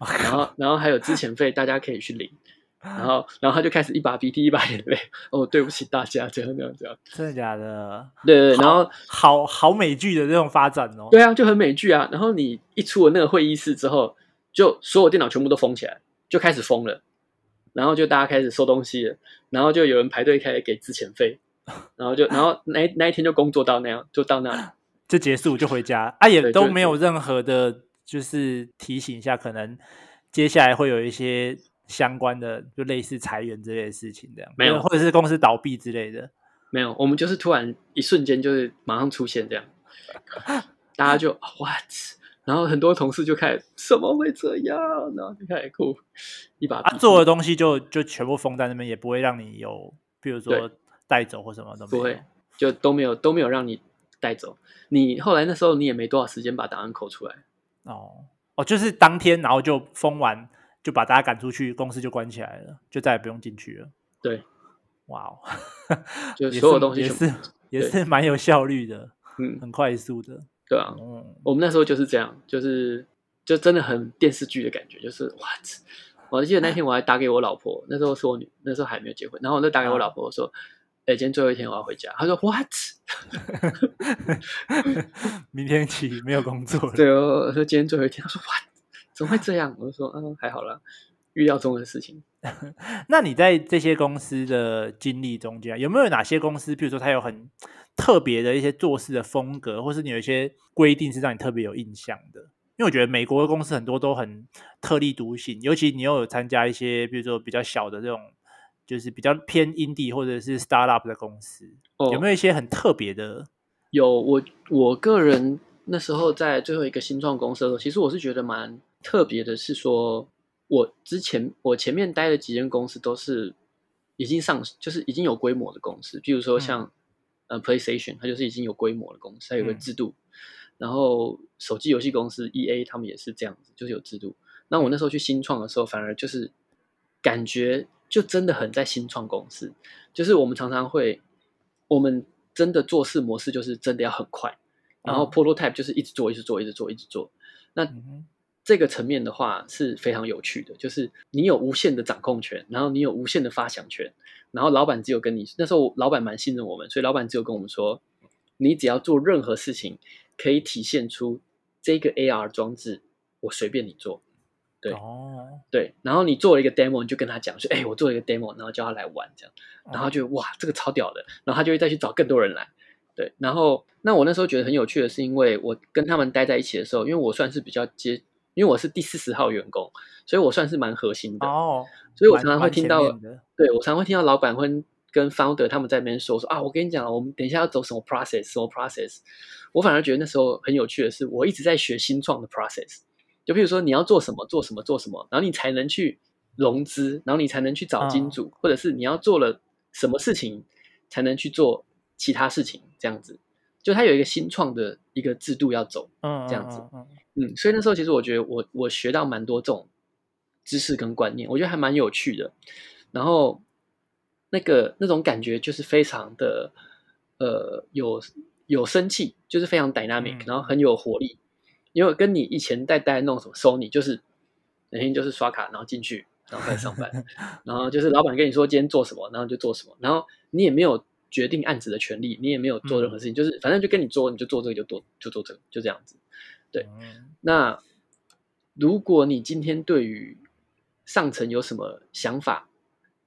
<laughs> 然后然后还有之前费，大家可以去领。然后，然后他就开始一把鼻涕一把眼泪。哦，对不起大家，这样这样这样，真的假的？对对，对。然后好好美剧的这种发展哦。对啊，就很美剧啊。然后你一出了那个会议室之后，就所有电脑全部都封起来，就开始封了。然后就大家开始收东西了，然后就有人排队开始给资遣费，然后就然后那那一天就工作到那样，就到那里 <laughs> 就结束就回家啊，也都没有任何的，就是提醒一下，可能接下来会有一些。相关的就类似裁员之类的事情，这样没有，或者是公司倒闭之类的，没有。我们就是突然一瞬间就是马上出现这样，大家就 what，然后很多同事就开始怎么会这样，然后就开始哭，一把他做的东西就就全部封在那边，也不会让你有，比如说带走或什么都不会，就都没有都没有让你带走。你后来那时候你也没多少时间把档案扣出来，哦哦，就是当天然后就封完。就把大家赶出去，公司就关起来了，就再也不用进去了。对，哇哦，就所有东西也是也是蛮有效率的，嗯，很快速的。对啊，嗯，我们那时候就是这样，就是就真的很电视剧的感觉，就是 what。我记得那天我还打给我老婆，那时候是我女，那时候还没有结婚，然后我就打给我老婆说：“哎、今天最后一天我要回家。”她说：“what？” <laughs> 明天起没有工作了。对哦，我说今天最后一天，她说 what？怎么会这样？我就说，嗯，还好啦，预料中的事情。<laughs> 那你在这些公司的经历中间，有没有哪些公司，比如说它有很特别的一些做事的风格，或是你有一些规定是让你特别有印象的？因为我觉得美国的公司很多都很特立独行，尤其你又有参加一些，比如说比较小的这种，就是比较偏 indie 或者是 startup 的公司，哦，有没有一些很特别的？有，我我个人那时候在最后一个新创公司的时候，其实我是觉得蛮。特别的是说，我之前我前面待的几间公司都是已经上，就是已经有规模的公司。比如说像、嗯、呃 PlayStation，它就是已经有规模的公司，它有个制度。嗯、然后手机游戏公司 EA，他们也是这样子，就是有制度。那我那时候去新创的时候，反而就是感觉就真的很在新创公司，就是我们常常会，我们真的做事模式就是真的要很快，然后 prototype 就是一直做，一直做，一直做，一直做。那、嗯这个层面的话是非常有趣的，就是你有无限的掌控权，然后你有无限的发想权，然后老板只有跟你那时候老板蛮信任我们，所以老板只有跟我们说，你只要做任何事情可以体现出这个 AR 装置，我随便你做，对，哦，对，然后你做了一个 demo，你就跟他讲说，哎，我做了一个 demo，然后叫他来玩这样，然后就哇，这个超屌的，然后他就会再去找更多人来，对，然后那我那时候觉得很有趣的是，因为我跟他们待在一起的时候，因为我算是比较接。因为我是第四十号员工，所以我算是蛮核心的哦。所以我常常会听到，对，我常常会听到老板会跟 founder 他们在那边说说啊，我跟你讲，我们等一下要走什么 process，什么 process。我反而觉得那时候很有趣的是，我一直在学新创的 process。就比如说你要做什么，做什么，做什么，然后你才能去融资，然后你才能去找金主，哦、或者是你要做了什么事情才能去做其他事情，这样子。就它有一个新创的一个制度要走，嗯，这样子，嗯，嗯，所以那时候其实我觉得我我学到蛮多这种知识跟观念，我觉得还蛮有趣的。然后那个那种感觉就是非常的呃有有生气，就是非常 dynamic，然后很有活力。因为跟你以前在带弄什么 Sony，就是每天就是刷卡，然后进去，然后开始上班，<laughs> 然后就是老板跟你说今天做什么，然后就做什么，然后你也没有。决定案子的权利，你也没有做任何事情，嗯、就是反正就跟你做，你就做这个，就做就做这个，就这样子。对，嗯、那如果你今天对于上层有什么想法，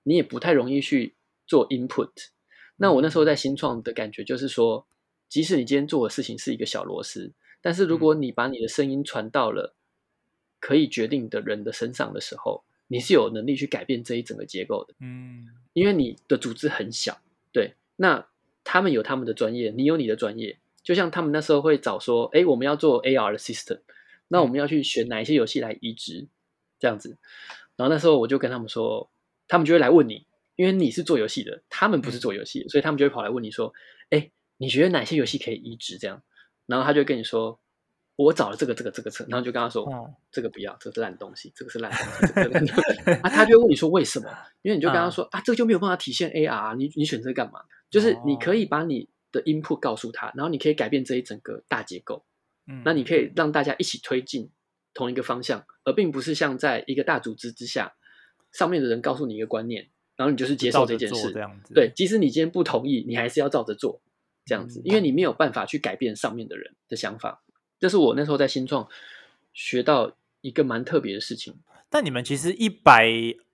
你也不太容易去做 input。那我那时候在新创的感觉就是说，即使你今天做的事情是一个小螺丝，但是如果你把你的声音传到了可以决定的人的身上的时候，你是有能力去改变这一整个结构的。嗯，因为你的组织很小，对。那他们有他们的专业，你有你的专业。就像他们那时候会找说，哎，我们要做 AR 的 system，那我们要去选哪一些游戏来移植，这样子。然后那时候我就跟他们说，他们就会来问你，因为你是做游戏的，他们不是做游戏，所以他们就会跑来问你说，哎，你觉得哪些游戏可以移植？这样，然后他就跟你说，我找了这个这个这个车，然后就跟他说，哦、这个不要，这个是烂东西，这个是烂东西，<laughs> 啊，他就会问你说为什么？因为你就跟他说、嗯、啊，这个就没有办法体现 AR，你你选这干嘛？就是你可以把你的 input 告诉他，然后你可以改变这一整个大结构，嗯，那你可以让大家一起推进同一个方向，而并不是像在一个大组织之下，上面的人告诉你一个观念，然后你就是接受这件事，这样子，对，即使你今天不同意，你还是要照着做。这样子，因为你没有办法去改变上面的人的想法，这是我那时候在新创学到一个蛮特别的事情。但你们其实一百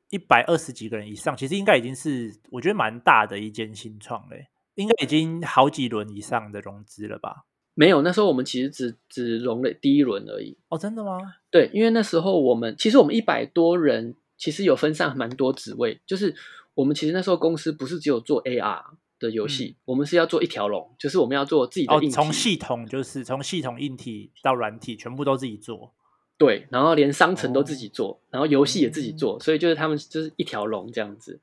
一百二十几个人以上，其实应该已经是我觉得蛮大的一间新创嘞，应该已经好几轮以上的融资了吧？没有，那时候我们其实只只融了第一轮而已。哦，真的吗？对，因为那时候我们其实我们一百多人，其实有分散蛮多职位，就是我们其实那时候公司不是只有做 AR。的游戏，嗯、我们是要做一条龙，就是我们要做自己的硬体，从、哦、系统就是从系统硬体到软体，全部都自己做。对，然后连商城都自己做，哦、然后游戏也自己做，嗯、所以就是他们就是一条龙这样子。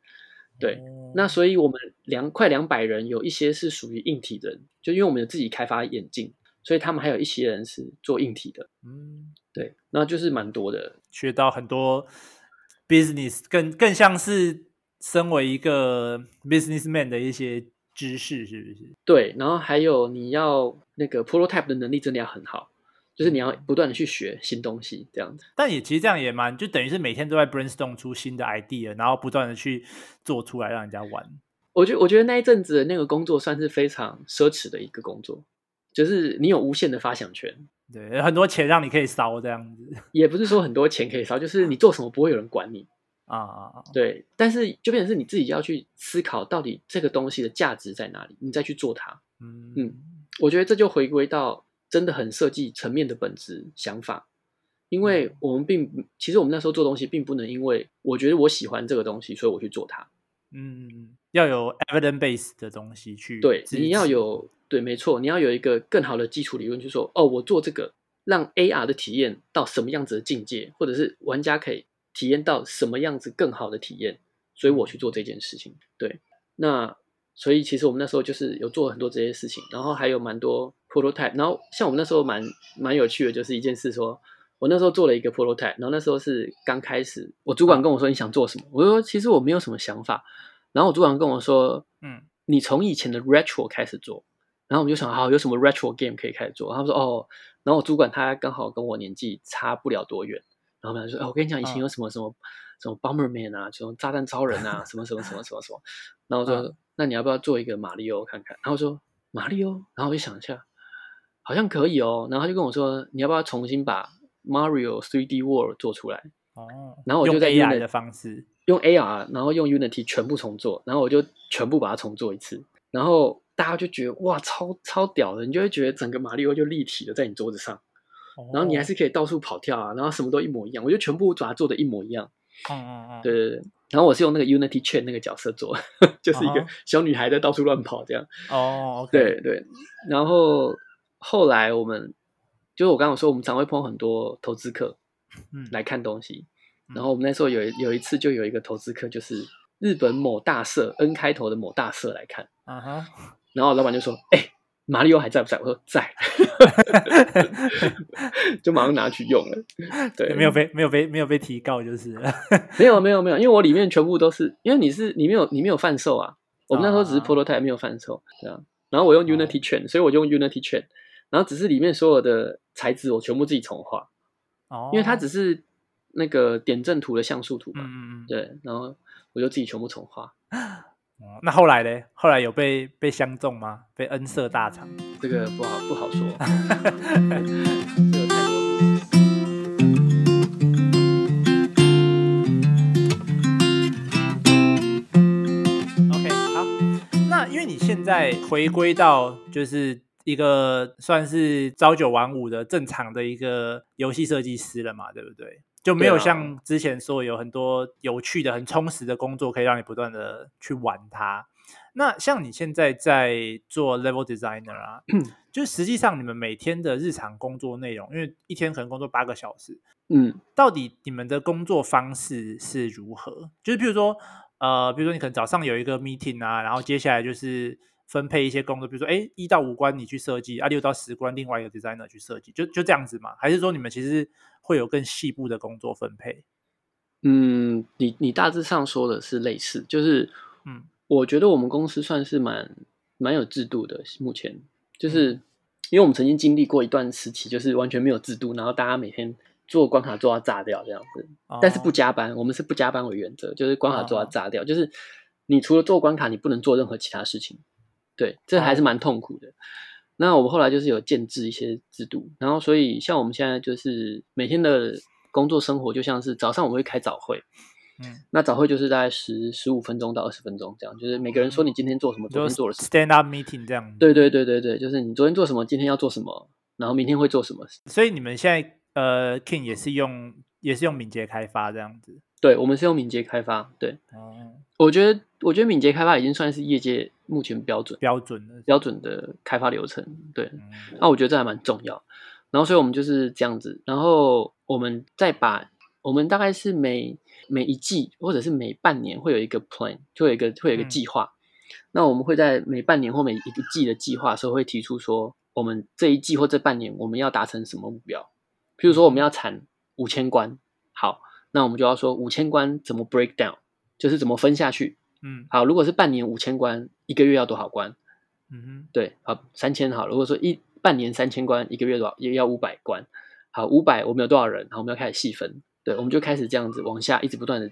对，哦、那所以我们两快两百人，有一些是属于硬体的人，就因为我们有自己开发眼镜，所以他们还有一些人是做硬体的。嗯，对，那就是蛮多的，学到很多 business，更更像是。身为一个 businessman 的一些知识是不是？对，然后还有你要那个 prototype 的能力真的要很好，就是你要不断的去学新东西这样子。但也其实这样也蛮，就等于是每天都在 brainstorm 出新的 idea，然后不断的去做出来让人家玩。我觉我觉得那一阵子的那个工作算是非常奢侈的一个工作，就是你有无限的发想权，对，很多钱让你可以烧这样子。也不是说很多钱可以烧，就是你做什么不会有人管你。<laughs> 啊啊啊！对，但是就变成是你自己要去思考，到底这个东西的价值在哪里，你再去做它。嗯嗯，我觉得这就回归到真的很设计层面的本质想法，因为我们并其实我们那时候做东西，并不能因为我觉得我喜欢这个东西，所以我去做它。嗯，要有 evidence base 的东西去对，你要有对，没错，你要有一个更好的基础理论，去说哦，我做这个让 AR 的体验到什么样子的境界，或者是玩家可以。体验到什么样子更好的体验，所以我去做这件事情。对，那所以其实我们那时候就是有做很多这些事情，然后还有蛮多 prototype。然后像我们那时候蛮蛮有趣的，就是一件事说，说我那时候做了一个 prototype，然后那时候是刚开始，我主管跟我说你想做什么，我说其实我没有什么想法。然后我主管跟我说，嗯，你从以前的 retro 开始做。然后我们就想，好，有什么 retro game 可以开始做？然后他说，哦，然后我主管他刚好跟我年纪差不了多远。然后他就说：“哎，我跟你讲，以前有什么什么什么 Bomberman 啊，什么炸弹超人啊，什么什么什么什么什么。”然后我说：“那你要不要做一个马里奥看看？”然后我说：“马里奥。”然后我就想一下，好像可以哦。然后他就跟我说：“你要不要重新把 Mario 3D World 做出来？”哦。然后我就在用的方式，用 AR，然后用 Unity 全部重做，然后我就全部把它重做一次。然后大家就觉得哇，超超屌的！你就会觉得整个马里奥就立体的在你桌子上。然后你还是可以到处跑跳啊，然后什么都一模一样，我就全部把它做的一模一样。嗯嗯嗯，对对对。然后我是用那个 Unity Chain 那个角色做，<laughs> 就是一个小女孩在到处乱跑这样。哦，对对。然后后来我们，就是我刚刚说，我们常会碰很多投资客，嗯，来看东西。然后我们那时候有有一次就有一个投资客，就是日本某大社 N 开头的某大社来看。啊哈。然后老板就说：“哎。”马里奥还在不在？我说在，<laughs> 就马上拿去用了。对，没有被没有被没有被提告，就是没有没有没有，因为我里面全部都是，因为你是你没有你没有贩售啊。我们那时候只是 prototype 没有贩售，这样。然后我用 Unity Chain，所以我就用 Unity Chain。然后只是里面所有的材质我全部自己重画。哦，因为它只是那个点阵图的像素图嘛。嗯嗯。对，然后我就自己全部重画。那后来呢？后来有被被相中吗？被恩色大厂？这个不好不好说。<laughs> 这个太多。OK，好。那因为你现在回归到就是一个算是朝九晚五的正常的一个游戏设计师了嘛，对不对？就没有像之前说有很多有趣的、很充实的工作可以让你不断的去玩它。那像你现在在做 level designer 啊，<clears throat> 就实际上你们每天的日常工作内容，因为一天可能工作八个小时，嗯，到底你们的工作方式是如何？就是譬如说，呃，比如说你可能早上有一个 meeting 啊，然后接下来就是分配一些工作，比如说，哎，一到五关你去设计，啊，六到十关另外一个 designer 去设计，就就这样子嘛？还是说你们其实会有更细部的工作分配？嗯，你你大致上说的是类似，就是，嗯，我觉得我们公司算是蛮蛮有制度的。目前就是，因为我们曾经经历过一段时期，就是完全没有制度，然后大家每天做关卡做到炸掉这样子，哦、但是不加班，我们是不加班为原则，就是关卡做到炸掉，哦、就是你除了做关卡，你不能做任何其他事情。对，这还是蛮痛苦的。哦、那我们后来就是有建制一些制度，然后所以像我们现在就是每天的。工作生活就像是早上我们会开早会，嗯，那早会就是大概十十五分钟到二十分钟这样，就是每个人说你今天做什么，昨天做了什么，stand up meeting 这样。对对对对对，就是你昨天做什么，今天要做什么，然后明天会做什么。所以你们现在呃，King 也是用也是用敏捷开发这样子。对，我们是用敏捷开发。对，哦，我觉得我觉得敏捷开发已经算是业界目前标准标准的标准的开发流程。对，那、嗯啊、我觉得这还蛮重要。然后，所以我们就是这样子。然后，我们再把我们大概是每每一季或者是每半年会有一个 plan，就有一个会有一个计划。嗯、那我们会在每半年或每一个季的计划的时候，会提出说，我们这一季或这半年我们要达成什么目标。譬如说，我们要产五千关，好，那我们就要说五千关怎么 break down，就是怎么分下去。嗯，好，如果是半年五千关，一个月要多少关？嗯哼，对，好，三千好。如果说一半年三千关，一个月多少？也要五百关。好，五百我们有多少人？好我们要开始细分，对，我们就开始这样子往下，一直不断的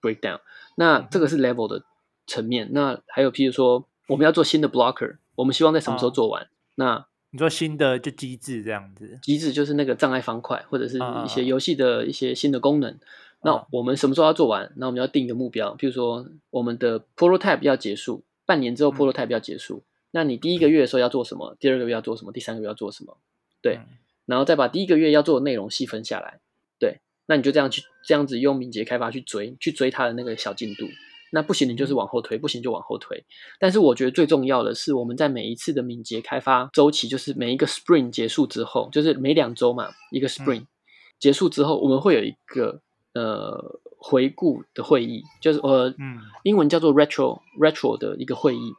break down。那这个是 level 的层面。那还有，譬如说，我们要做新的 blocker，我们希望在什么时候做完？哦、那你说新的就机制这样子，机制就是那个障碍方块，或者是一些游戏的一些新的功能。哦、那我们什么时候要做完？那我们要定一个目标，譬如说，我们的 prototype 要结束，半年之后 prototype 要结束。嗯那你第一个月的时候要做什么？第二个月要做什么？第三个月要做什么？对，嗯、然后再把第一个月要做的内容细分下来。对，那你就这样去这样子用敏捷开发去追，去追它的那个小进度。那不行，你就是往后推；不行就往后推。但是我觉得最重要的是，我们在每一次的敏捷开发周期，就是每一个 Spring 结束之后，就是每两周嘛，一个 sprint、嗯、结束之后，我们会有一个呃回顾的会议，就是呃，嗯、英文叫做 retro retro 的一个会议。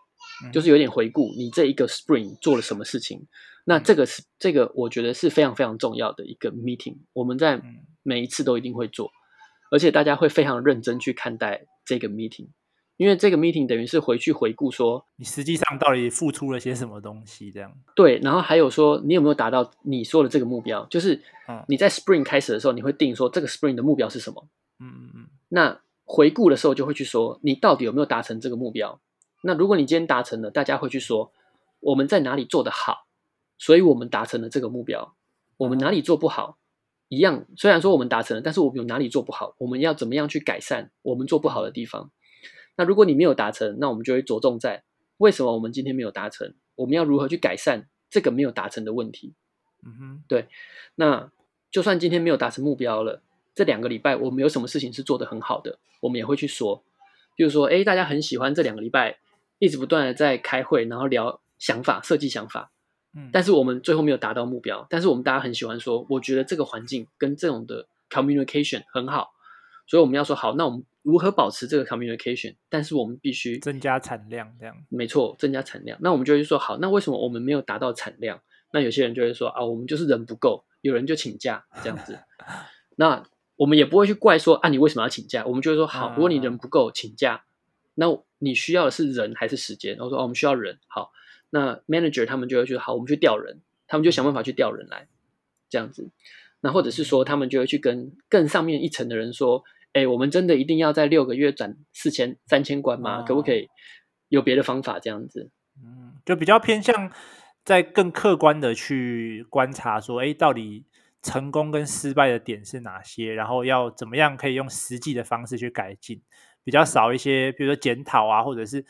就是有点回顾你这一个 Spring 做了什么事情，那这个是这个我觉得是非常非常重要的一个 meeting，我们在每一次都一定会做，而且大家会非常认真去看待这个 meeting，因为这个 meeting 等于是回去回顾说你实际上到底付出了些什么东西，这样。对，然后还有说你有没有达到你说的这个目标，就是你在 spring 开始的时候，你会定说这个 spring 的目标是什么？嗯嗯嗯。那回顾的时候就会去说你到底有没有达成这个目标？那如果你今天达成了，大家会去说我们在哪里做得好，所以我们达成了这个目标。我们哪里做不好，一样，虽然说我们达成了，但是我们有哪里做不好，我们要怎么样去改善我们做不好的地方。那如果你没有达成，那我们就会着重在为什么我们今天没有达成，我们要如何去改善这个没有达成的问题。嗯哼，对。那就算今天没有达成目标了，这两个礼拜我们有什么事情是做得很好的，我们也会去说，就是说，哎，大家很喜欢这两个礼拜。一直不断的在开会，然后聊想法、设计想法，嗯，但是我们最后没有达到目标。但是我们大家很喜欢说，我觉得这个环境跟这种的 communication 很好，所以我们要说好，那我们如何保持这个 communication？但是我们必须增加产量，这样没错，增加产量。那我们就会说好，那为什么我们没有达到产量？那有些人就会说啊，我们就是人不够，有人就请假这样子。<laughs> 那我们也不会去怪说啊，你为什么要请假？我们就会说好，如果你人不够，请假。那你需要的是人还是时间？然后说哦，我们需要人。好，那 manager 他们就会觉得好，我们去调人，他们就想办法去调人来，这样子。那或者是说，他们就会去跟更上面一层的人说，哎，我们真的一定要在六个月转四千、三千关吗？哦、可不可以有别的方法？这样子，嗯，就比较偏向在更客观的去观察，说，哎，到底成功跟失败的点是哪些？然后要怎么样可以用实际的方式去改进。比较少一些，比如说检讨啊，或者是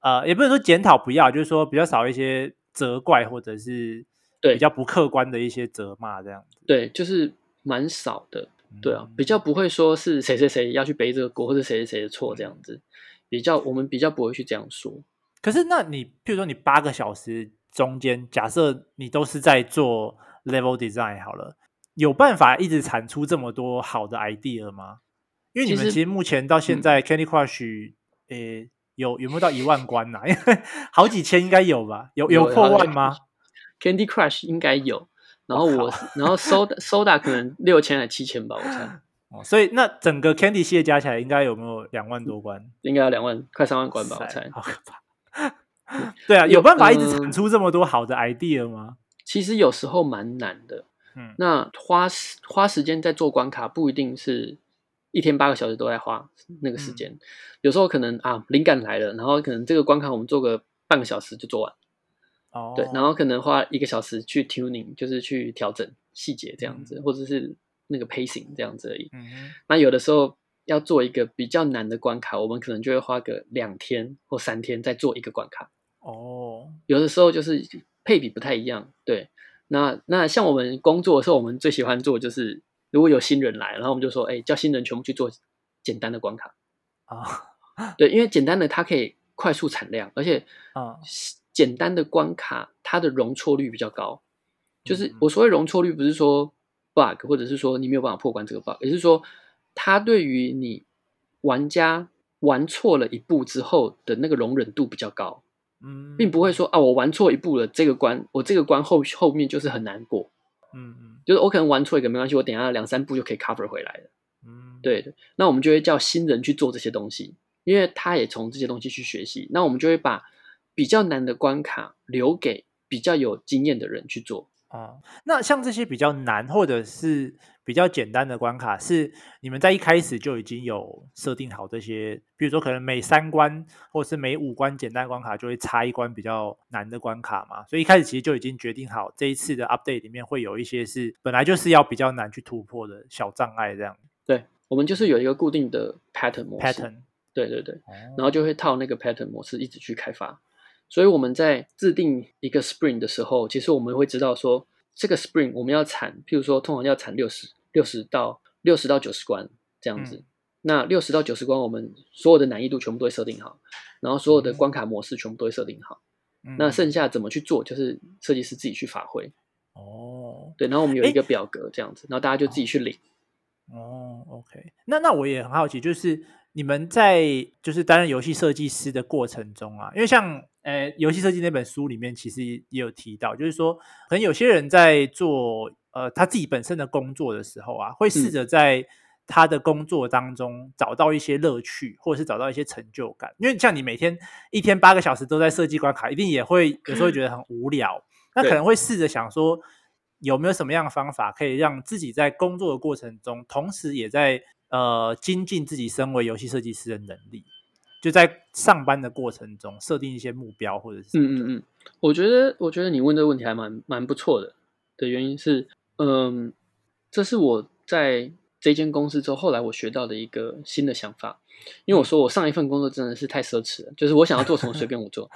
呃，也不能说检讨不要，就是说比较少一些责怪，或者是对比较不客观的一些责骂这样子。对，就是蛮少的，对啊，比较不会说是谁谁谁要去背这个锅，或者谁谁谁的错这样子。比较我们比较不会去这样说。可是，那你譬如说你八个小时中间，假设你都是在做 level design 好了，有办法一直产出这么多好的 idea 吗？因为你们其实目前到现在，Candy Crush，呃，有有没有到一万关呐、啊？<laughs> 因为好几千应该有吧？有有破万吗？Candy Crush 应该有，然后我然后 Soda <laughs> Soda 可能六千还七千吧，我猜。哦，所以那整个 Candy 系列加起来应该有没有两万多关？<laughs> 应该有两万，快三万关吧，我猜。好可怕。对啊，有办法一直产出这么多好的 idea 吗？其实有时候蛮难的。嗯，那花时花时间在做关卡，不一定是一天八个小时都在花那个时间。嗯、有时候可能啊，灵感来了，然后可能这个关卡我们做个半个小时就做完。哦，对，然后可能花一个小时去 tuning，就是去调整细节这样子，嗯、或者是。那个 pacing 这样子而已。那有的时候要做一个比较难的关卡，我们可能就会花个两天或三天再做一个关卡。哦，有的时候就是配比不太一样。对，那那像我们工作的时候，我们最喜欢做就是如果有新人来，然后我们就说，哎，叫新人全部去做简单的关卡啊。对，因为简单的它可以快速产量，而且啊，简单的关卡它的容错率比较高。就是我所谓容错率，不是说。bug，或者是说你没有办法破关这个 bug，也是说，它对于你玩家玩错了一步之后的那个容忍度比较高，嗯，并不会说啊，我玩错一步了，这个关我这个关后后面就是很难过，嗯嗯，就是我可能玩错一个没关系，我等下两三步就可以 cover 回来了，嗯，对的，那我们就会叫新人去做这些东西，因为他也从这些东西去学习，那我们就会把比较难的关卡留给比较有经验的人去做。啊、嗯，那像这些比较难或者是比较简单的关卡，是你们在一开始就已经有设定好这些，比如说可能每三关或者是每五关简单关卡就会插一关比较难的关卡嘛？所以一开始其实就已经决定好这一次的 update 里面会有一些是本来就是要比较难去突破的小障碍，这样。对，我们就是有一个固定的 pattern 模式，pattern，对对对，哦、然后就会套那个 pattern 模式一直去开发。所以我们在制定一个 spring 的时候，其实我们会知道说，这个 spring 我们要产，譬如说通常要产六十六十到六十到九十关这样子。嗯、那六十到九十关，我们所有的难易度全部都会设定好，然后所有的关卡模式全部都会设定好。嗯、那剩下怎么去做，就是设计师自己去发挥。哦，对，然后我们有一个表格这样子，诶然后大家就自己去领。哦，OK，那那我也很好奇，就是。你们在就是担任游戏设计师的过程中啊，因为像呃游戏设计那本书里面其实也有提到，就是说可能有些人在做呃他自己本身的工作的时候啊，会试着在他的工作当中找到一些乐趣，或者是找到一些成就感。因为像你每天一天八个小时都在设计关卡，一定也会有时候觉得很无聊。那可能会试着想说，有没有什么样的方法可以让自己在工作的过程中，同时也在。呃，精进自己身为游戏设计师的能力，就在上班的过程中设定一些目标，或者是嗯嗯嗯，我觉得我觉得你问这个问题还蛮蛮不错的。的原因是，嗯，这是我在这间公司之后，后来我学到的一个新的想法。因为我说我上一份工作真的是太奢侈了，就是我想要做什么随便我做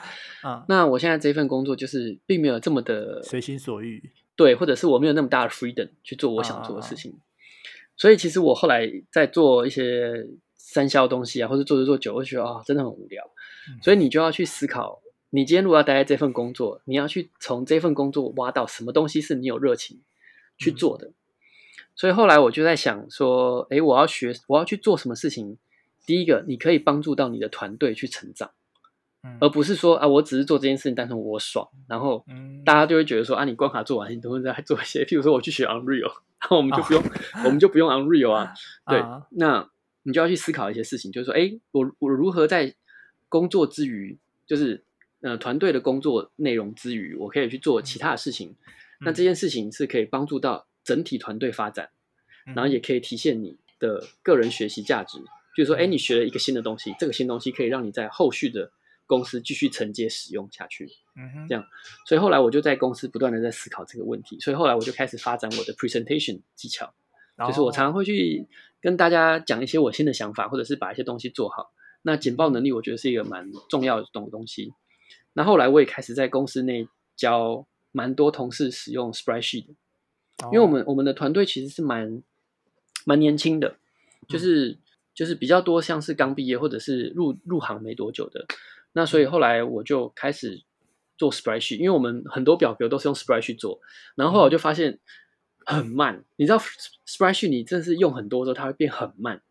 啊。<laughs> 那我现在这份工作就是并没有这么的随心所欲，对，或者是我没有那么大的 freedom 去做我想做的事情。啊所以其实我后来在做一些三销东西啊，或者做着做久，我觉得啊、哦，真的很无聊。所以你就要去思考，你今天如果要待在这份工作，你要去从这份工作挖到什么东西是你有热情去做的。所以后来我就在想说，诶，我要学，我要去做什么事情？第一个，你可以帮助到你的团队去成长，而不是说啊，我只是做这件事情，但是我爽，然后大家就会觉得说啊，你关卡做完，你都会在做一些，譬如说我去学 Unreal。然后我们就不用，oh. <laughs> 我们就不用 Unreal 啊。对，uh. 那你就要去思考一些事情，就是说，哎，我我如何在工作之余，就是呃团队的工作内容之余，我可以去做其他的事情。嗯、那这件事情是可以帮助到整体团队发展，嗯、然后也可以体现你的个人学习价值。就是说，哎，你学了一个新的东西，这个新东西可以让你在后续的。公司继续承接使用下去，嗯哼，这样，所以后来我就在公司不断的在思考这个问题，所以后来我就开始发展我的 presentation 技巧，哦、就是我常常会去跟大家讲一些我新的想法，或者是把一些东西做好。那简报能力我觉得是一个蛮重要的东东西。那后来我也开始在公司内教蛮多同事使用 Spreadsheet 因为我们我们的团队其实是蛮蛮年轻的，就是、嗯、就是比较多像是刚毕业或者是入入行没多久的。那所以后来我就开始做 Spreadsheet，因为我们很多表格都是用 Spreadsheet 做，然后后来我就发现很慢。你知道 Spreadsheet 你真的是用很多之后，它会变很慢。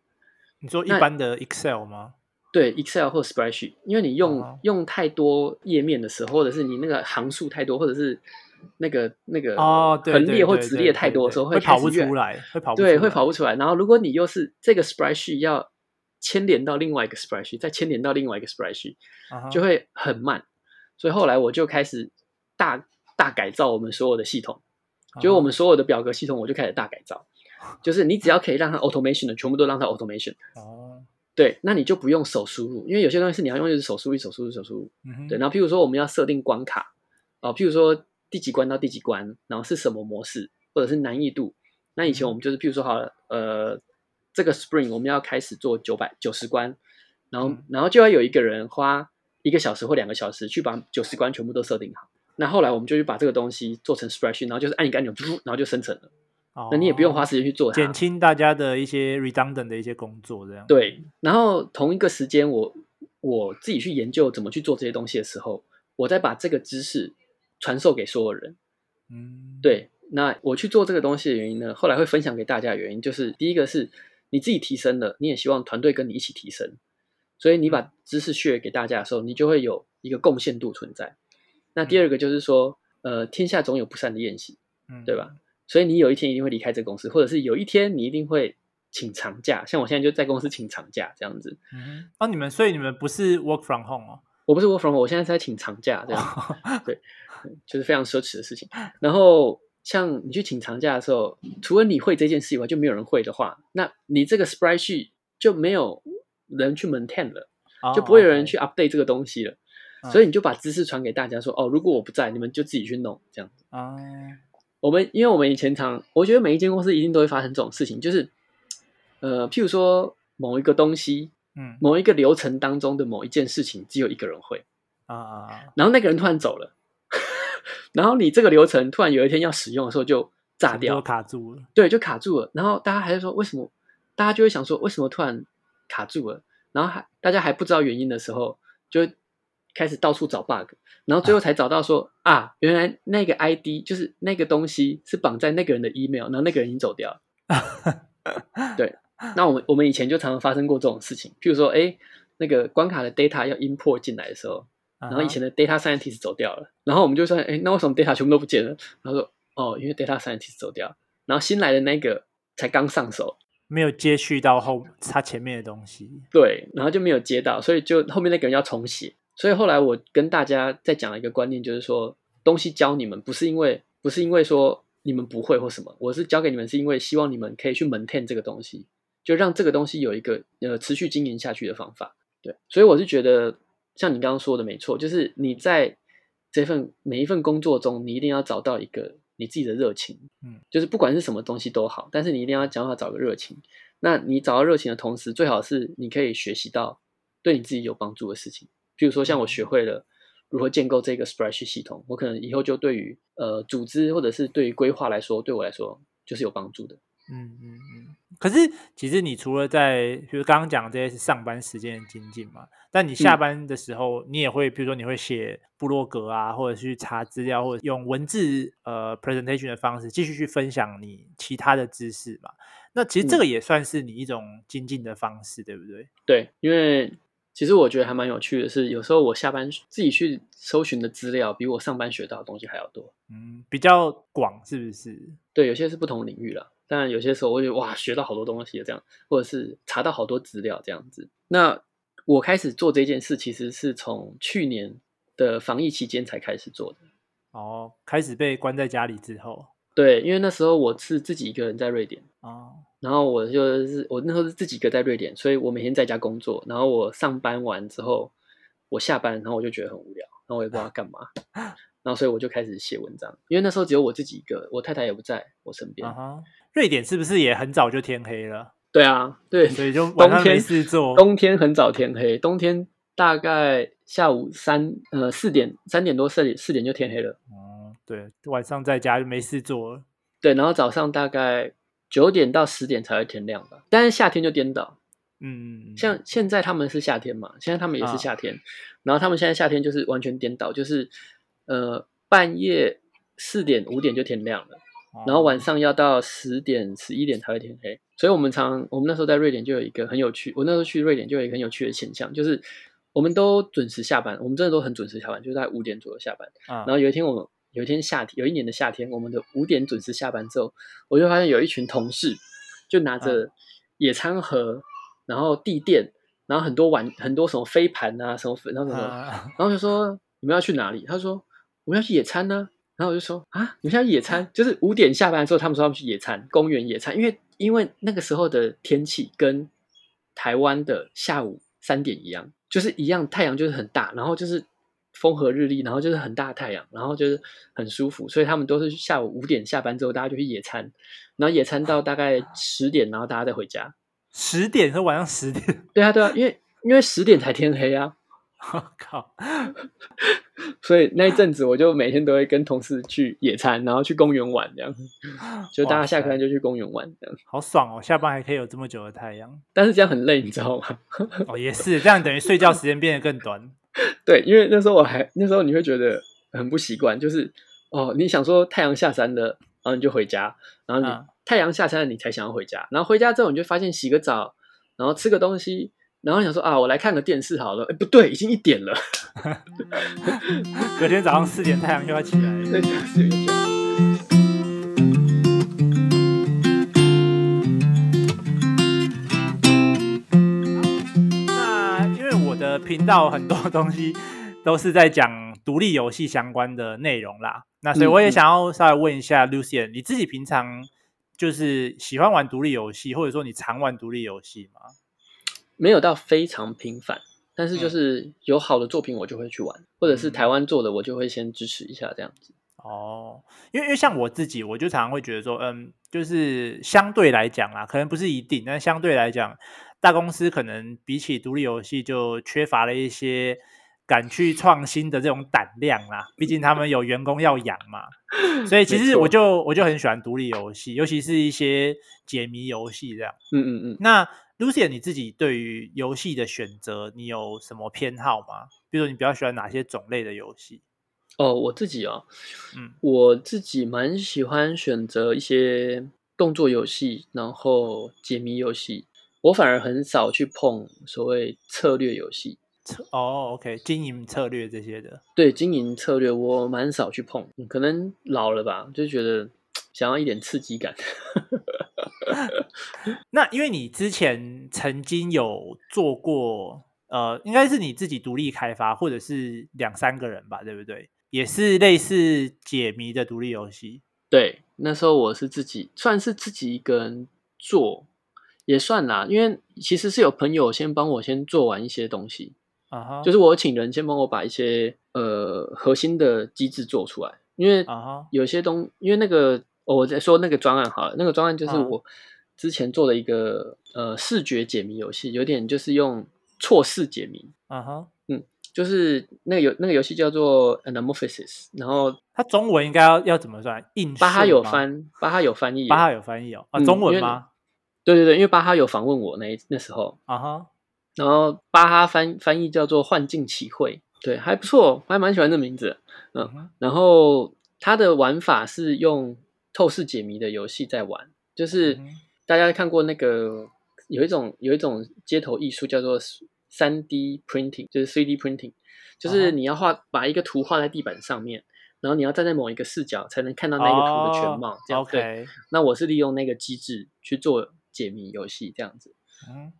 你说一般的 Excel 吗？对 Excel 或 Spreadsheet，因为你用、uh. 用太多页面的时候，或者是你那个行数太多，或者是那个那个横列或直列太多的时候，会跑不出来，会跑不对，会跑不出来。然后如果你又是这个 Spreadsheet 要牵连到另外一个 Spreadsheet，再牵连到另外一个 Spreadsheet，、uh. 就会很慢。所以后来我就开始大大改造我们所有的系统，uh. 就是我们所有的表格系统，我就开始大改造。就是你只要可以让它 automation 的，全部都让它 automation。哦，对，那你就不用手输入，因为有些东西是你要用，就是手输入、手输入、手输入。嗯，对。然后，譬如说我们要设定关卡，哦，譬如说第几关到第几关，然后是什么模式，或者是难易度。那以前我们就是，譬如说好了，呃，这个 Spring 我们要开始做九百九十关，然后、嗯，然后就要有一个人花一个小时或两个小时去把九十关全部都设定好。那后来我们就去把这个东西做成 Spreadsheet，然后就是按一个按钮，然后就生成了。那你也不用花时间去做它，减轻大家的一些 redundant 的一些工作，这样。对，然后同一个时间，我我自己去研究怎么去做这些东西的时候，我再把这个知识传授给所有人。嗯，对。那我去做这个东西的原因呢，后来会分享给大家的原因，就是第一个是你自己提升了，你也希望团队跟你一起提升，所以你把知识 share 给大家的时候，你就会有一个贡献度存在。那第二个就是说，呃，天下总有不散的宴席，嗯，对吧？所以你有一天一定会离开这个公司，或者是有一天你一定会请长假，像我现在就在公司请长假这样子。嗯，啊，你们所以你们不是 work from home 哦？我不是 work from home，我现在是在请长假这样。<laughs> 哦、对，就是非常奢侈的事情。然后像你去请长假的时候，除了你会这件事以外，就没有人会的话，那你这个 spreadsheet 就没有人去 maintain 了，哦，就不会有人去 update 这个东西了。哦、所以你就把知识传给大家说，哦，如果我不在，你们就自己去弄这样子。哦我们因为我们以前常，我觉得每一间公司一定都会发生这种事情，就是，呃，譬如说某一个东西，嗯，某一个流程当中的某一件事情，只有一个人会啊啊，然后那个人突然走了，<laughs> 然后你这个流程突然有一天要使用的时候就炸掉，卡住了，对，就卡住了，然后大家还是说为什么？大家就会想说为什么突然卡住了？然后还大家还不知道原因的时候，就开始到处找 bug。然后最后才找到说啊，啊，原来那个 ID 就是那个东西是绑在那个人的 email，然后那个人已经走掉了。<laughs> 对，那我们我们以前就常常发生过这种事情，譬如说，哎，那个关卡的 data 要 import 进来的时候，然后以前的 data scientist 走掉了，然后我们就说，哎，那为什么 data 全部都不见了？然后说，哦，因为 data scientist 走掉，然后新来的那个才刚上手，没有接续到后他前面的东西，对，然后就没有接到，所以就后面那个人要重写。所以后来我跟大家在讲了一个观念，就是说东西教你们不是因为不是因为说你们不会或什么，我是教给你们是因为希望你们可以去 maintain 这个东西，就让这个东西有一个呃持续经营下去的方法。对，所以我是觉得像你刚刚说的没错，就是你在这份每一份工作中，你一定要找到一个你自己的热情，嗯，就是不管是什么东西都好，但是你一定要想办法找个热情。那你找到热情的同时，最好是你可以学习到对你自己有帮助的事情。比如说，像我学会了如何建构这个 Spreadsheet 系统，我可能以后就对于呃组织或者是对于规划来说，对我来说就是有帮助的。嗯嗯嗯。可是，其实你除了在比如刚刚讲这些是上班时间的精进嘛，但你下班的时候，你也会比如说你会写部落格啊，或者去查资料，或者用文字呃 presentation 的方式继续去分享你其他的知识嘛。那其实这个也算是你一种精进的方式，对不对？对，因为。其实我觉得还蛮有趣的是，有时候我下班自己去搜寻的资料，比我上班学到的东西还要多。嗯，比较广，是不是？对，有些是不同领域了，但，有些时候我觉得哇，学到好多东西这样，或者是查到好多资料这样子。那我开始做这件事，其实是从去年的防疫期间才开始做的。哦，开始被关在家里之后。对，因为那时候我是自己一个人在瑞典。哦。然后我就是我那时候是自己一个在瑞典，所以我每天在家工作。然后我上班完之后，我下班，然后我就觉得很无聊，然后我也不知道干嘛。<laughs> 然后所以我就开始写文章，因为那时候只有我自己一个，我太太也不在我身边。Uh-huh. 瑞典是不是也很早就天黑了？对啊，对，所以就冬天没事做。冬天很早天黑，冬天大概下午三呃四点三点多四点四点就天黑了。哦、uh-huh.，对，晚上在家就没事做了。对，然后早上大概。九点到十点才会天亮吧，但是夏天就颠倒，嗯，像现在他们是夏天嘛，现在他们也是夏天，啊、然后他们现在夏天就是完全颠倒，就是呃半夜四点五点就天亮了，啊，然后晚上要到十点十一点才会天黑，所以我们常我们那时候在瑞典就有一个很有趣，我那时候去瑞典就有一个很有趣的现象，就是我们都准时下班，我们真的都很准时下班，就在五点左右下班。嗯、然后有一天我们有一天夏天，有一年的夏天，我们的五点准时下班之后，我就发现有一群同事就拿着野餐盒，嗯、然后地垫，然后很多碗，很多什么飞盘啊，什么粉，然后什么，嗯、然后就说你们要去哪里？他说我们要去野餐呢、啊。然后我就说啊，你们现在野餐，就是五点下班的时候，他们说他们去野餐，公园野餐，因为因为那个时候的天气跟台湾的下午三点一样，就是一样，太阳就是很大，然后就是风和日丽，然后就是很大的太阳，然后就是很舒服，所以他们都是下午五点下班之后，大家就去野餐，然后野餐到大概十点，然后大家再回家。十点是晚上十点？对啊，对啊，因为因为十点才天黑啊。我 <laughs> 靠！<laughs> 所以那一阵子，我就每天都会跟同事去野餐，然后去公园玩，这样。就大家下课就去公园玩，这样。好爽哦！下班还可以有这么久的太阳。但是这样很累，你知道吗？哦，也是这样，等于睡觉时间变得更短。<laughs> 对，因为那时候我还那时候你会觉得很不习惯，就是哦，你想说太阳下山了，然后你就回家，然后你、嗯、太阳下山了，你才想要回家，然后回家之后你就发现洗个澡，然后吃个东西。然后想说啊，我来看个电视好了。哎，不对，已经一点了。<laughs> 隔天早上四点太阳就要起来。<laughs> 对，四点起来。我的频道很多东西都是在讲独立游戏相关的内容啦，那所以我也想要稍微问一下 Lucian，你自己平常就是喜欢玩独立游戏，或者说你常玩独立游戏吗？没有到非常频繁，但是就是有好的作品我就会去玩，嗯、或者是台湾做的我就会先支持一下这样子。哦，因为因为像我自己，我就常常会觉得说，嗯，就是相对来讲啦，可能不是一定，但相对来讲，大公司可能比起独立游戏就缺乏了一些敢去创新的这种胆量啦。毕竟他们有员工要养嘛，所以其实我就我就很喜欢独立游戏，尤其是一些解谜游戏这样。嗯嗯嗯，那。Lucien，你自己对于游戏的选择，你有什么偏好吗？比如说，你比较喜欢哪些种类的游戏？哦，我自己哦，嗯，我自己蛮喜欢选择一些动作游戏，然后解谜游戏。我反而很少去碰所谓策略游戏。哦，OK，经营策略这些的。对，经营策略我蛮少去碰，可能老了吧，就觉得想要一点刺激感。<laughs> 那因为你之前曾经有做过，呃，应该是你自己独立开发，或者是两三个人吧，对不对？也是类似解谜的独立游戏。对，那时候我是自己，算是自己一个人做，也算啦。因为其实是有朋友先帮我先做完一些东西，啊哈、uh，huh. 就是我请人先帮我把一些呃核心的机制做出来，因为啊有些东，因为那个。哦，我在说那个专案好了，那个专案就是我之前做的一个、uh huh. 呃视觉解谜游戏，有点就是用错视解谜。啊哈、uh，huh. 嗯，就是那个游那个游戏叫做 Anamorphosis，然后它中文应该要要怎么算？印巴哈有翻，巴哈有翻译，巴哈有翻译哦。啊，中文吗？对对对，因为巴哈有访问我那那时候。啊哈、uh，huh. 然后巴哈翻翻译叫做幻境奇会，对，还不错，我还蛮喜欢这名字。嗯，uh huh. 然后它的玩法是用。透视解谜的游戏在玩，就是大家看过那个有一种有一种街头艺术叫做三 D printing，就是 3D printing，就是你要画把一个图画在地板上面，然后你要站在某一个视角才能看到那个图的全貌。这样对。那我是利用那个机制去做解谜游戏这样子，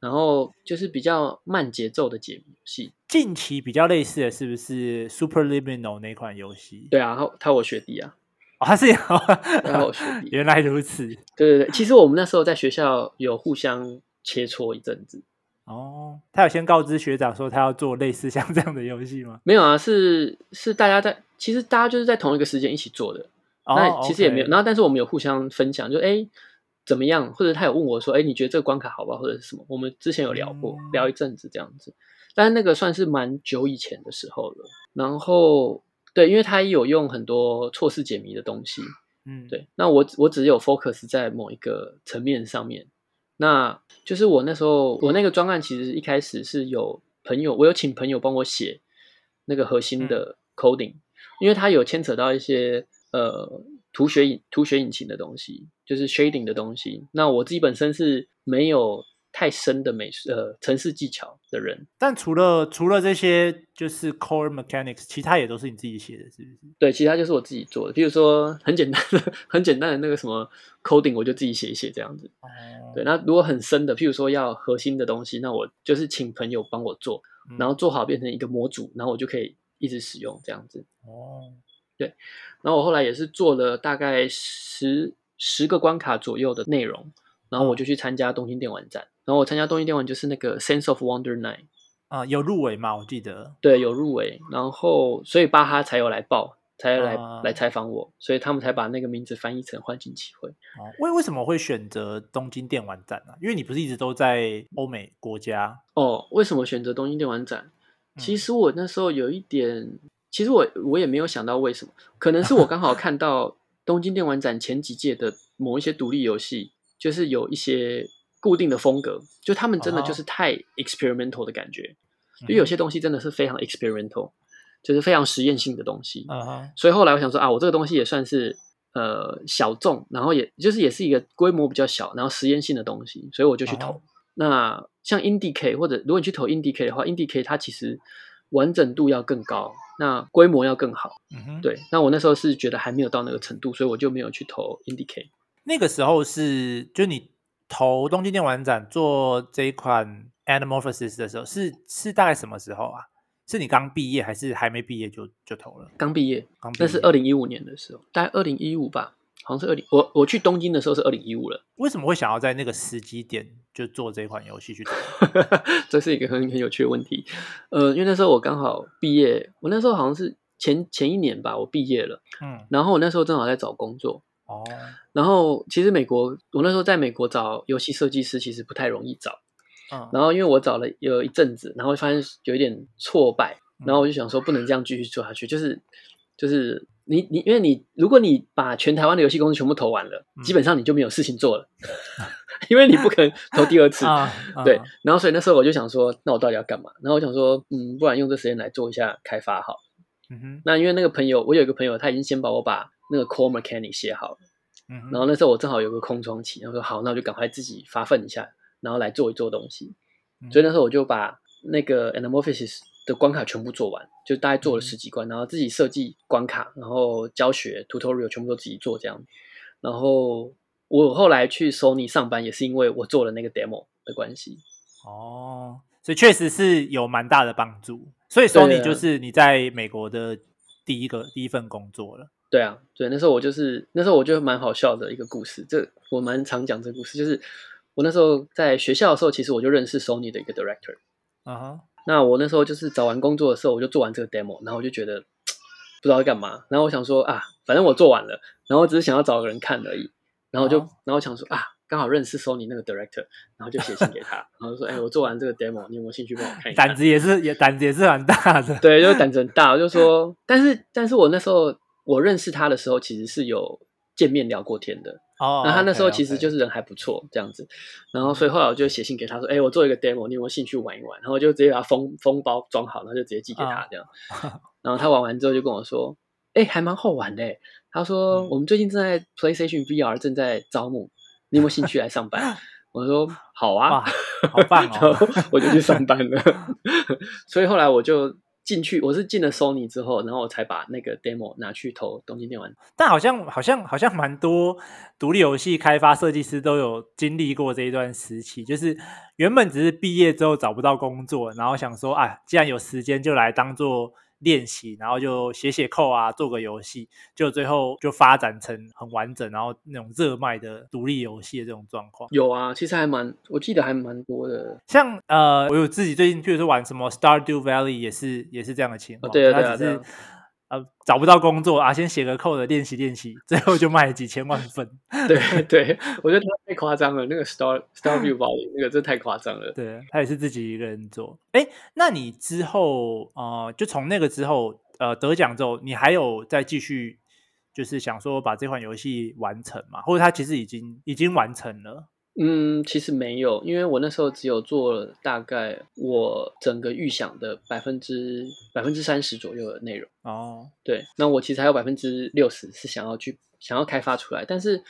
然后就是比较慢节奏的解谜游戏。近期比较类似的是不是 Superliminal 那款游戏？对啊，他他我学弟啊。<laughs> 哦他是 <laughs> 原来如此。对对对，其实我们那时候在学校有互相切磋一阵子。哦，他有先告知学长说他要做类似像这样的游戏吗？没有啊，是是大家在，其实大家就是在同一个时间一起做的。哦，那其实也没有。然后，但是我们有互相分享，就哎怎么样？或者他有问我说，哎，你觉得这个关卡好不好？或者是什么？我们之前有聊过，嗯、聊一阵子这样子。但是那个算是蛮久以前的时候了。然后。对，因为他也有用很多错视解谜的东西，嗯，对。那我我只有 focus 在某一个层面上面，那就是我那时候我那个专案其实一开始是有朋友，我有请朋友帮我写那个核心的 coding，嗯，因为他有牵扯到一些呃图学引图学引擎的东西，就是 shading 的东西。那我自己本身是没有。太深的美术呃，程式技巧的人，但除了除了这些，就是 core mechanics，其他也都是你自己写的，是不是？对，其他就是我自己做的。比如说很简单的、<laughs> 很简单的那个什么 coding，我就自己写一写这样子。嗯、对，那如果很深的，譬如说要核心的东西，那我就是请朋友帮我做，然后做好变成一个模组，然后我就可以一直使用这样子。哦，对。然后我后来也是做了大概十十个关卡左右的内容。然后我就去参加东京电玩展，然后我参加东京电玩就是那个 Sense of Wonder Night 啊，有入围吗？我记得对，有入围，然后所以巴哈才有来报，才来、啊、来采访我，所以他们才把那个名字翻译成《幻境奇会》。为为什么会选择东京电玩展呢、啊？因为你不是一直都在欧美国家哦？为什么选择东京电玩展？其实我那时候有一点，嗯、其实我我也没有想到为什么，可能是我刚好看到东京电玩展前几届的某一些独立游戏。就是有一些固定的风格，就他们真的就是太 experimental 的感觉，因为、uh. 有些东西真的是非常 experimental，就是非常实验性的东西。Uh huh. 所以后来我想说啊，我这个东西也算是呃小众，然后也就是也是一个规模比较小，然后实验性的东西，所以我就去投。Uh. 那像 IndieCade 或者如果你去投 IndieCade 的话，IndieCade 它其实完整度要更高，那规模要更好。嗯哼对，那我那时候是觉得还没有到那个程度，所以我就没有去投 IndieCade。那个时候是，就你投东京电玩展做这一款 Animorphosis 的时候，是是大概什么时候啊？是你刚毕业还是还没毕业就就投了？刚毕业，刚毕业，那是二零一五年的时候，大概二零一五吧，好像是二零。我我去东京的时候是二零一五了。为什么会想要在那个时机点就做这款游戏去？<laughs> 这是一个很很有趣的问题。呃，因为那时候我刚好毕业，我那时候好像是前前一年吧，我毕业了。嗯，然后我那时候正好在找工作。哦，然后其实美国，我那时候在美国找游戏设计师其实不太容易找，嗯，然后因为我找了有一阵子，然后发现有一点挫败，然后我就想说不能这样继续做下去，就是就是你你因为你如果你把全台湾的游戏公司全部投完了，基本上你就没有事情做了，<laughs> 因为你不可能投第二次，<laughs> 对，然后所以那时候我就想说，那我到底要干嘛？然后我想说，嗯，不然用这时间来做一下开发好，嗯哼，那因为那个朋友，我有一个朋友，他已经先把我把。那个 core mechanic 写好了，嗯、然后那时候我正好有个空窗期，然后说好，那我就赶快自己发奋一下，然后来做一做东西。嗯、所以那时候我就把那个 Anamorphosis 的关卡全部做完，就大概做了十几关，嗯、然后自己设计关卡，然后教学 tutorial 全部都自己做这样。然后我后来去 Sony 上班，也是因为我做了那个 demo 的关系。哦，所以确实是有蛮大的帮助。所以 Sony 就是你在美国的第一个第一份工作了。对啊，对，那时候我就是那时候我觉得蛮好笑的一个故事，这我蛮常讲这个故事，就是我那时候在学校的时候，其实我就认识 Sony 的一个 director，啊、uh，huh. 那我那时候就是找完工作的时候，我就做完这个 demo，然后我就觉得不知道干嘛，然后我想说啊，反正我做完了，然后我只是想要找个人看而已，然后就、uh. 然后想说啊，刚好认识 Sony 那个 director，然后就写信给他，然后说哎，我做完这个 demo，你有没有兴趣帮我看一下？胆子也是也胆子也是蛮大的，对，就是胆子很大，我就说，<laughs> 但是但是我那时候。我认识他的时候，其实是有见面聊过天的。哦，那他那时候其实就是人还不错，这样子。然后，所以后来我就写信给他说：“哎，我做一个 demo，你有没有兴趣玩一玩？”然后我就直接把它封封包装好，然后就直接寄给他这样。<laughs> 然后他玩完之后就跟我说：“哎，还蛮好玩的。”他说：“我们最近正在 PlayStation VR 正在招募，你有没有兴趣来上班？”我说：“好啊，好棒哦！”我就去上班了。<laughs> 所以后来我就。进去，我是进了 Sony 之后，然后我才把那个 demo 拿去投东京电玩。但好像好像好像蛮多独立游戏开发设计师都有经历过这一段时期，就是原本只是毕业之后找不到工作，然后想说啊，既然有时间就来当做。练习，然后就写写 code 啊，做个游戏，就最后就发展成很完整，然后那种热卖的独立游戏的这种状况。有啊，其实还蛮，我记得还蛮多的。像呃，我有自己最近，譬如说玩什么 Stardew Valley，也是也是这样的情况。哦、对啊，对啊，对啊。呃，找不到工作啊，先写个 code 练习练习，最后就卖了几千万份。<laughs> 对对，我觉得他太夸张了，那个 Star Stardew Valley 那个真太夸张了。对，他也是自己一个人做。哎，那你之后呃，就从那个之后呃得奖之后，你还有再继续就是想说把这款游戏完成吗？或者他其实已经已经完成了？嗯，其实没有，因为我那时候只有做了大概我整个预想的百分之百分之三十左右的内容。哦，对，那我其实还有百分之六十是想要去想要开发出来，但是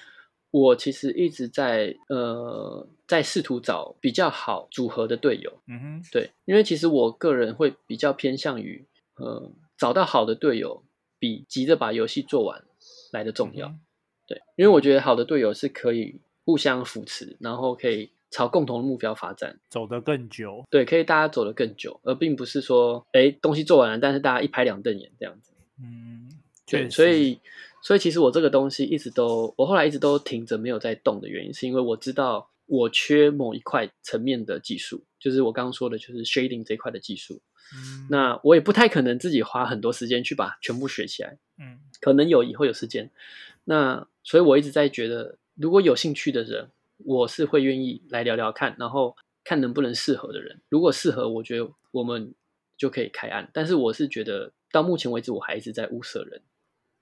我其实一直在呃在试图找比较好组合的队友。嗯哼，对，因为其实我个人会比较偏向于呃找到好的队友，比急着把游戏做完来的重要。嗯、对，因为我觉得好的队友是可以互相扶持，然后可以。朝共同的目标发展，走得更久。对，可以大家走得更久，而并不是说，哎，东西做完了，但是大家一拍两瞪眼这样子。嗯，对，所以，所以其实我这个东西一直都，我后来一直都停着没有在动的原因，是因为我知道我缺某一块层面的技术，就是我刚刚说的，就是 shading 这块的技术。嗯，那我也不太可能自己花很多时间去把全部学起来。嗯，可能有以后有时间。那所以我一直在觉得，如果有兴趣的人。我是会愿意来聊聊看，然后看能不能适合的人。如果适合，我觉得我们就可以开案。但是我是觉得到目前为止，我还一直在物色人。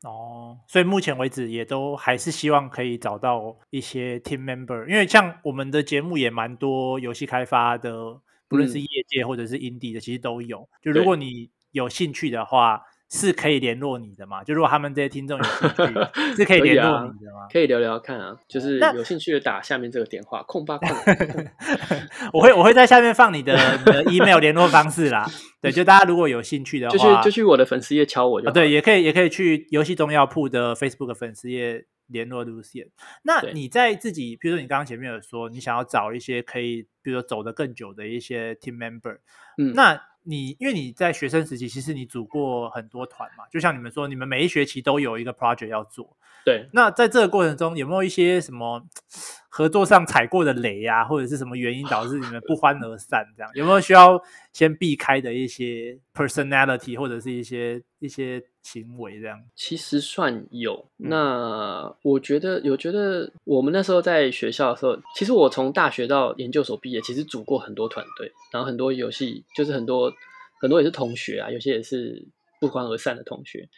哦，所以目前为止也都还是希望可以找到一些 team member，因为像我们的节目也蛮多游戏开发的，不论是业界或者是 indie 的，嗯、其实都有。就如果你有兴趣的话。是可以联络你的吗？就如果他们这些听众有兴趣，<laughs> 是可以联络你的吗？可以聊聊看啊，就是有兴趣的打下面这个电话，空八空。<laughs> 我会我会在下面放你的你的 <laughs> email 联络方式啦。对，就大家如果有兴趣的话，就去就去我的粉丝页敲我就。啊，对，也可以也可以去游戏中药铺的 Facebook 粉丝页联络 Lucien。那你在自己，比如说你刚刚前面有说，你想要找一些可以，比如说走得更久的一些 team member，嗯，那。你因为你在学生时期，其实你组过很多团嘛，就像你们说，你们每一学期都有一个 project 要做。对，那在这个过程中，有没有一些什么合作上踩过的雷呀、啊，或者是什么原因导致你们不欢而散？这样有没有需要先避开的一些 personality 或者是一些一些行为？这样其实算有。那我觉得有，觉得我们那时候在学校的时候，其实我从大学到研究所毕业，其实组过很多团队，然后很多游戏就是很多很多也是同学啊，有些也是不欢而散的同学。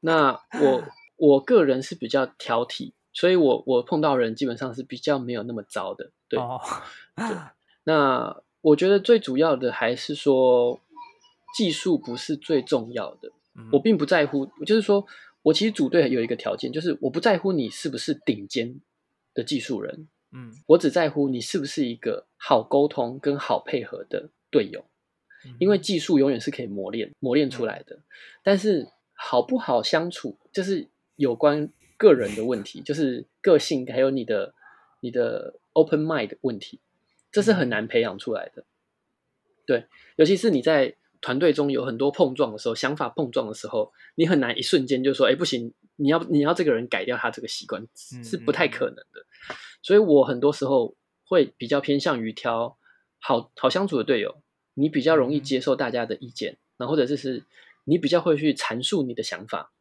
那我。我个人是比较挑剔，所以我我碰到人基本上是比较没有那么糟的，对。Oh. 对，<laughs> 那我觉得最主要的还是说技术不是最重要的。Mm. 我并不在乎，就是说我其实组队有一个条件，就是我不在乎你是不是顶尖的技术人，嗯，mm. 我只在乎你是不是一个好沟通跟好配合的队友，mm. 因为技术永远是可以磨练磨练出来的，mm. 但是好不好相处就是。有关个人的问题，就是个性，还有你的你的 open mind 的问题，这是很难培养出来的。对，尤其是你在团队中有很多碰撞的时候，想法碰撞的时候，你很难一瞬间就说：“哎，不行，你要你要这个人改掉他这个习惯，是不太可能的。”所以我很多时候会比较偏向于挑好好相处的队友，你比较容易接受大家的意见，然后或者就是你比较会去阐述你的想法。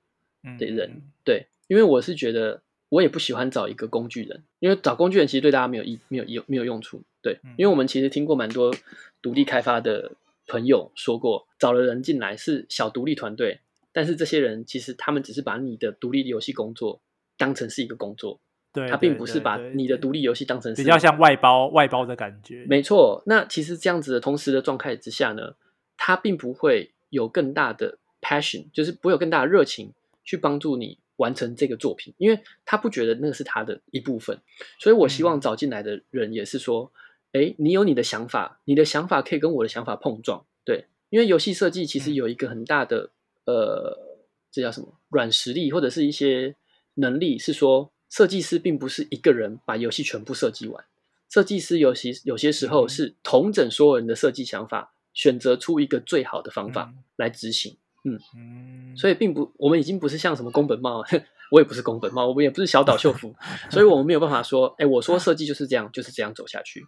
的人、嗯、对，因为我是觉得我也不喜欢找一个工具人，因为找工具人其实对大家没有意没有有没有用处。对，因为我们其实听过蛮多独立开发的朋友说过，找了人进来是小独立团队，但是这些人其实他们只是把你的独立游戏工作当成是一个工作，对，他并不是把你的独立游戏当成是比较像外包外包的感觉。没错，那其实这样子的同时的状态之下呢，他并不会有更大的 passion，就是不会有更大的热情。去帮助你完成这个作品，因为他不觉得那是他的一部分，所以我希望找进来的人也是说，哎，你有你的想法，你的想法可以跟我的想法碰撞，对，因为游戏设计其实有一个很大的，呃，这叫什么软实力或者是一些能力，是说设计师并不是一个人把游戏全部设计完，设计师有些有些时候是统整所有人的设计想法，选择出一个最好的方法来执行。嗯，所以并不，我们已经不是像什么宫本茂，<laughs> 我也不是宫本茂，我们也不是小岛秀夫，<laughs> 所以我们没有办法说，哎，我说设计就是这样，就是这样走下去。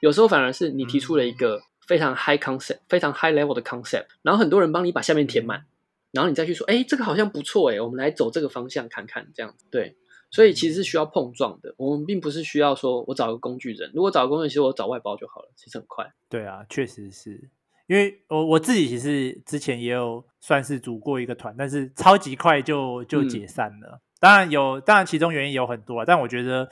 有时候反而是你提出了一个非常 high concept、非常 high level 的 concept，然后很多人帮你把下面填满，然后你再去说，哎，这个好像不错，哎，我们来走这个方向看看，这样子。对，所以其实是需要碰撞的，我们并不是需要说我找个工具人，如果找个工具人，其实我找外包就好了，其实很快。对啊，确实是。因为我我自己其实之前也有算是组过一个团，但是超级快就就解散了。嗯、当然有，当然其中原因有很多，但我觉得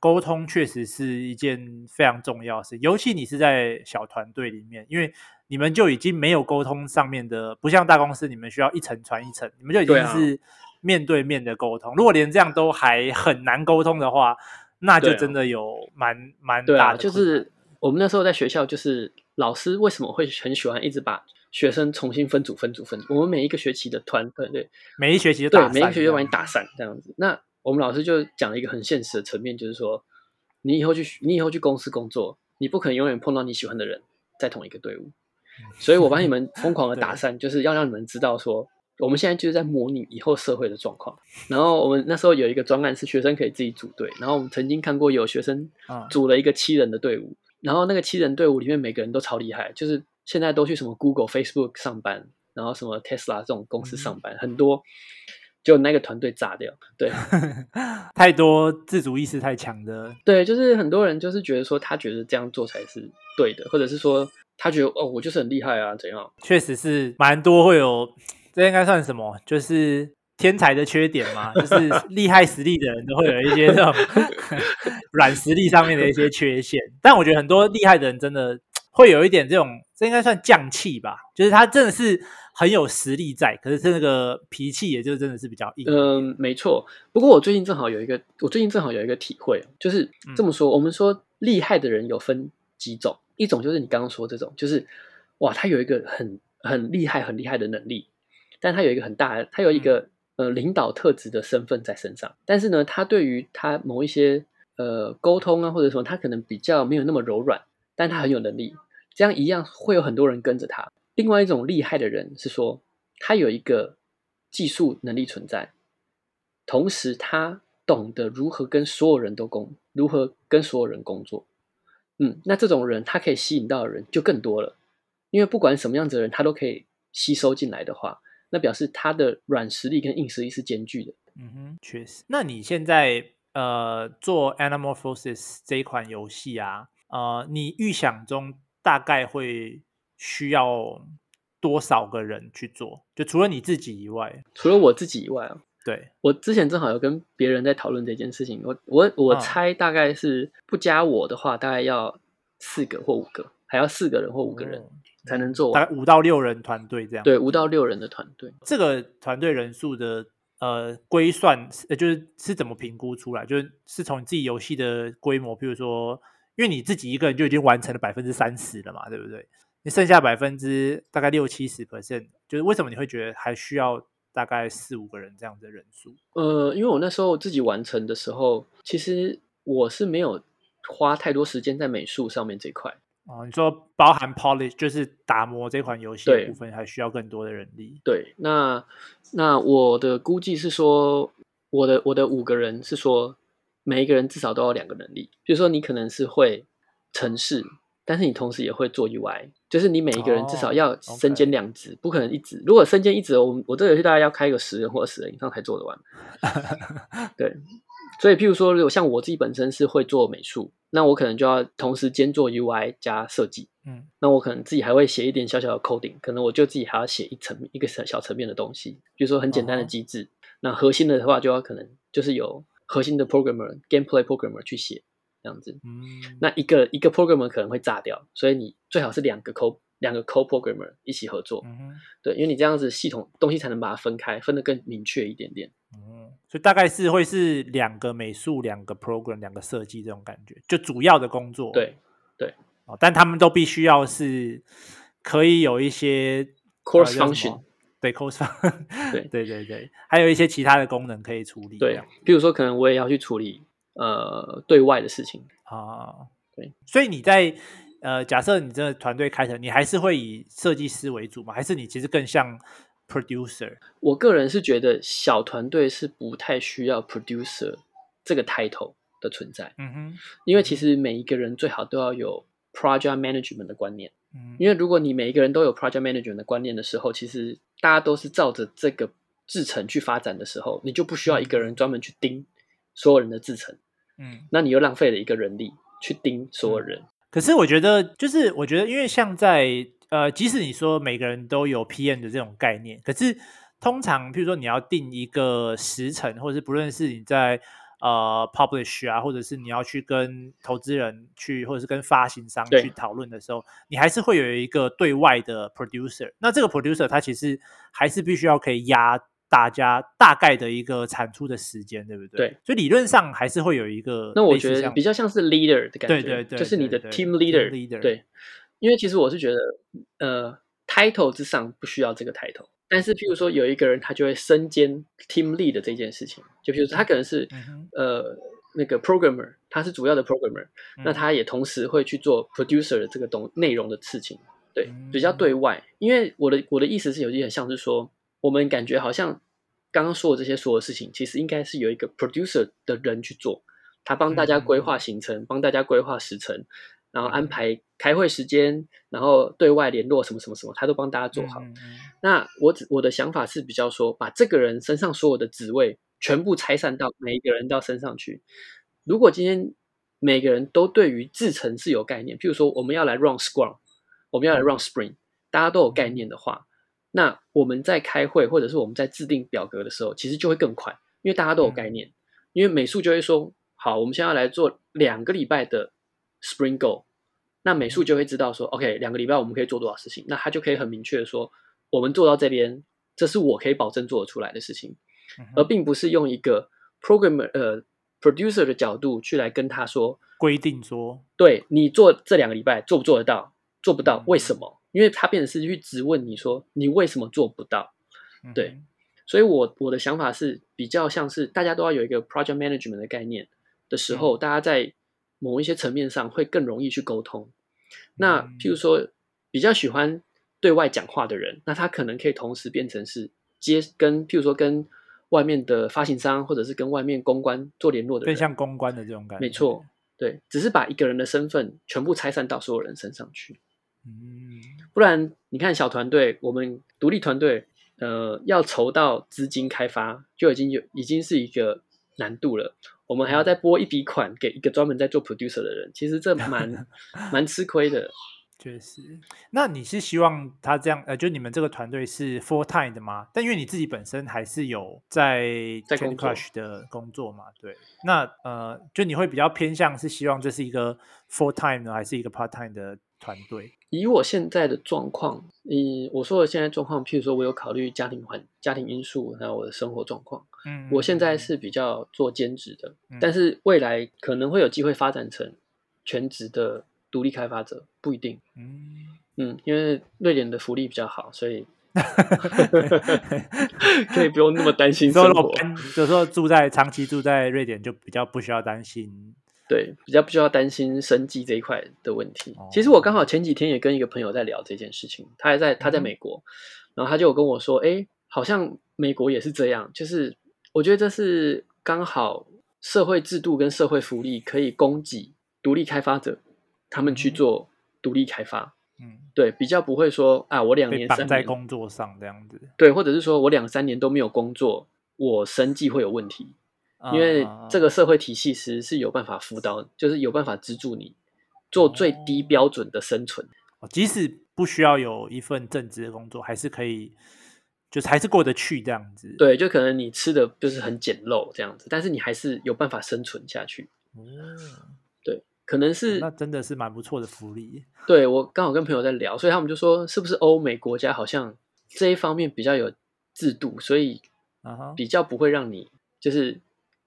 沟通确实是一件非常重要的事，尤其你是在小团队里面，因为你们就已经没有沟通上面的，不像大公司，你们需要一层传一层，你们就已经是面对面的沟通。如果连这样都还很难沟通的话，那就真的有蛮蛮大的。就是我们那时候在学校，就是老师为什么会很喜欢一直把学生重新分组、分组、分组？我们每一个学期的团队，对，每一学期就打每一个学期就把你打散这样子。那我们老师就讲了一个很现实的层面，就是说，你以后去，你以后去公司工作，你不可能永远碰到你喜欢的人在同一个队伍。所以我把你们疯狂的 <laughs> 打散，就是要让你们知道说，我们现在就是在模拟以后社会的状况。然后我们那时候有一个专案是学生可以自己组队，然后我们曾经看过有学生组了一个七人的队伍，然后那个七人队伍里面每个人都超厉害，就是现在都去什么 Google、Facebook 上班，然后什么 Tesla 这种公司上班，很多就那个团队炸掉。对，<laughs> 太多自主意识太强的，对，就是很多人就是觉得说他觉得这样做才是对的，或者是说。他觉得哦，我就是很厉害啊，怎样？确实是蛮多会有，这应该算什么？就是天才的缺点嘛，就是 <laughs> 厉害实力的人都会有一些这种 <laughs> 软实力上面的一些缺陷。但我觉得很多厉害的人真的会有一点这种，这应该算匠气吧？就是他真的是很有实力在，可是是那个脾气也就真的是比较硬。嗯，没错。不过我最近正好有一个，我最近正好有一个体会，就是这么说，嗯、我们说厉害的人有分几种。一种就是你刚刚说这种，就是哇，他有一个很很厉害、很厉害的能力，但他有一个很大的，他有一个呃领导特质的身份在身上。但是呢，他对于他某一些呃沟通啊，或者说他可能比较没有那么柔软，但他很有能力，这样一样会有很多人跟着他。另外一种厉害的人是说，他有一个技术能力存在，同时他懂得如何跟所有人都工，如何跟所有人工作。嗯，那这种人他可以吸引到的人就更多了，因为不管什么样子的人，他都可以吸收进来的话，那表示他的软实力跟硬实力是兼具的。嗯哼，确实。那你现在呃做 Anamorphosis 这一款游戏啊，呃，你预想中大概会需要多少个人去做？就除了你自己以外，除了我自己以外啊。对，我之前正好有跟别人在讨论这件事情，我我我猜大概是不加我的话，大概要四个或五个，还要四个人或五个人才能做，大概五到六人团队这样。对，五到六人的团队，这个团队人数的呃规算，呃就是是怎么评估出来？就是是从你自己游戏的规模，比如说，因为你自己一个人就已经完成了百分之三十了嘛，对不对？你剩下百分之大概六七十 percent，就是为什么你会觉得还需要？大概四五个人这样的人数。呃，因为我那时候自己完成的时候，其实我是没有花太多时间在美术上面这块。哦，你说包含 polish 就是打磨这款游戏的部分，还需要更多的人力。对，那那我的估计是说，我的我的五个人是说，每一个人至少都要两个能力。比如说，你可能是会城市。但是你同时也会做 UI，就是你每一个人至少要身兼两职，oh. 不可能一职。如果身兼一职，我我这个游戏大概要开个十人或者十人以上才做得完。<laughs> 对，所以譬如说，如果像我自己本身是会做美术，那我可能就要同时兼做 UI 加设计。嗯，那我可能自己还会写一点小小的 coding，可能我就自己还要写一层一个小小层面的东西，比如说很简单的机制。Oh. 那核心的话，就要可能就是有核心的 programmer、gameplay programmer 去写。这样子，嗯，那一个一个 programmer 可能会炸掉，所以你最好是两个 code 两个 code programmer 一起合作，嗯，对，因为你这样子系统东西才能把它分开，分得更明确一点点，嗯，所以大概是会是两个美术、两个 program、两个设计这种感觉，就主要的工作，对对，哦，但他们都必须要是可以有一些 course function，对 course function，<laughs> 对。对对对，还有一些其他的功能可以处理，对，比如说可能我也要去处理。呃，对外的事情。啊，对，所以你在呃，假设你这个团队开成，你还是会以设计师为主吗？还是你其实更像 producer？我个人是觉得小团队是不太需要 producer 这个 title 的存在。嗯哼，因为其实每一个人最好都要有 project management 的观念。嗯，因为如果你每一个人都有 project management 的观念的时候，其实大家都是照着这个制程去发展的时候，你就不需要一个人专门去盯。所有人的制程，嗯，那你又浪费了一个人力去盯所有人。嗯。可是我觉得，就是我觉得，因为像在呃，即使你说每个人都有 PM 的这种概念，可是通常，譬如说你要定一个时程，或者是不论是你在呃 publish 啊，或者是你要去跟投资人去，或者是跟发行商去讨论的时候，你还是会有一个对外的 producer。那这个 producer 他其实还是必须要可以压。大家大概的一个产出的时间，对不对？对，所以理论上还是会有一个。那我觉得比较像是 leader 的感觉，对对对，就是你的 team leader，对，对，对。因为其实我是觉得，呃，title 之上不需要这个 title，但是譬如说有一个人他就会身兼 team lead 的这件事情，就譬如说他可能是、嗯、呃那个 programmer，他是主要的 programmer，、嗯、那他也同时会去做 producer 的这个东内容的事情。对，比较对。外，因为我的我的意思是有点像是说，我们感觉好像刚刚说的这些所有事情，其实应该是有一个 producer 的人去做，他帮大家规划行程，帮大家规划时程，然后安排开会时间，然后对外联络什么什么什么，他都帮大家做好。那我我的想法是比较说，把这个人身上所有的职位全部拆散到每一个人到身上去。如果今天每个人都对于制程是有概念，譬如说我们要来 run Scrum。我们要来 run Spring，大家都有概念的话，那我们在开会或者是我们在制定表格的时候，其实就会更快，因为大家都有概念。因为美术就会说，好，我们现在要来做两个礼拜的 Spring Goal，那美术就会知道说，OK，两个礼拜我们可以做多少事情，那他就可以很明确的说，我们做到这边，这是我可以保证做得出来的事情，而并不是用一个 programmer 呃 producer 的角度去来跟他说规定说，对你做这两个礼拜做不做得到？做不到，为什么？因为他变成是去质问你说，你为什么做不到？对，所以我我的想法是比较像是大家都要有一个 project management 的概念的时候，大家在某一些层面上会更容易去沟通。那譬如说，比较喜欢对外讲话的人，那他可能可以同时变成是接跟譬如说跟外面的发行商或者是跟外面公关做联络的人，更像公关的这种感觉。没错，对，只是把一个人的身份全部拆散到所有人身上去。嗯，不然你看小团队，我们独立团队，呃，要筹到资金开发就已经有已经是一个难度了。我们还要再拨一笔款给一个专门在做 producer 的人，其实这蛮 <laughs> 蛮吃亏的。确实，那你是希望他这样，呃，就你们这个团队是 full time 的吗？但因为你自己本身还是有在 Candy Crush 的工作嘛，对。那呃，就你会比较偏向是希望这是一个 full time 呢，还是一个 part time 的团队？以我现在的状况，以我说的现在状况，譬如说我有考虑家庭环、家庭因素，还有我的生活状况。嗯，我现在是比较做兼职的，嗯，但是未来可能会有机会发展成全职的。独立开发者不一定，嗯嗯，因为瑞典的福利比较好，所以 <laughs> 可以不用那么担心生活。有时候住在长期住在瑞典，就比较不需要担心，对，比较不需要担心生计这一块的问题。哦、其实我刚好前几天也跟一个朋友在聊这件事情，他还在他在美国，嗯、然后他就有跟我说，哎，好像美国也是这样，就是我觉得这是刚好社会制度跟社会福利可以供给独立开发者。他们去做独立开发，嗯，对，比较不会说啊，我两年三在工作上这样子，对，或者是说我两三年都没有工作，我生计会有问题，因为这个社会体系其实是有办法辅导，就是有办法资助你做最低标准的生存，哦，即使不需要有一份正职的工作，还是可以，就是还是过得去这样子，对，就可能你吃的就是很简陋这样子，但是你还是有办法生存下去，嗯。对可能是、哦、那真的是蛮不错的福利。<laughs> 对，我刚好跟朋友在聊，所以他们就说，是不是欧美国家好像这一方面比较有制度，所以比较不会让你就是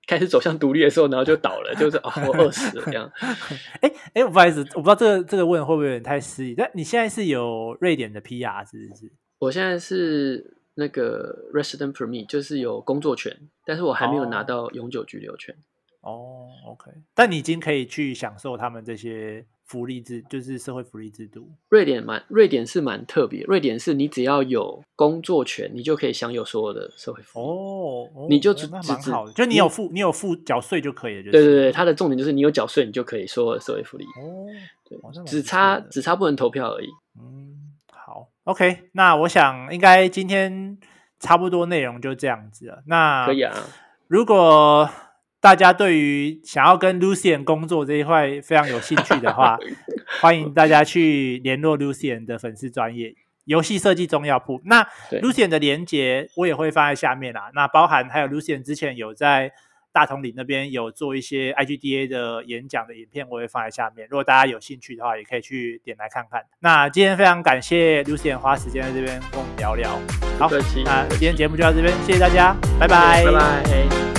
开始走向独立的时候，然后就倒了，<laughs> 就是啊、哦，我饿死了这样。<laughs> 哎哎，不好意思，我不知道这个这个问会不会有点太失礼。但你现在是有瑞典的 PR 是不是？我现在是那个 Resident Permit，就是有工作权，但是我还没有拿到永久居留权。哦哦、oh，OK，但你已经可以去享受他们这些福利制，就是社会福利制度。瑞典蛮，瑞典是蛮特别。瑞典是你只要有工作权，你就可以享有所有的社会福利。哦、oh, oh，你就只只蛮好的，就你有付，你有付缴税就可以了。对对对，它的重点就是你有缴税，你就可以所有的社会福利。哦，对，只差只差不能投票而已。嗯，好，OK，那我想应该今天差不多内容就这样子了。那可以啊，如果。大家对于想要跟 Lucian 工作这一块非常有兴趣的话，<laughs> 欢迎大家去联络 Lucian 的粉丝专业游戏设计中药铺。那 Lucian 的连接我也会放在下面啦。那包含还有 Lucian 之前有在大统领那边有做一些 IGDA 的演讲的影片，我会放在下面。如果大家有兴趣的话，也可以去点来看看。那今天非常感谢 Lucian 花时间在这边跟我们聊聊。好，那今天节目就到这边，谢谢大家，拜拜，拜拜。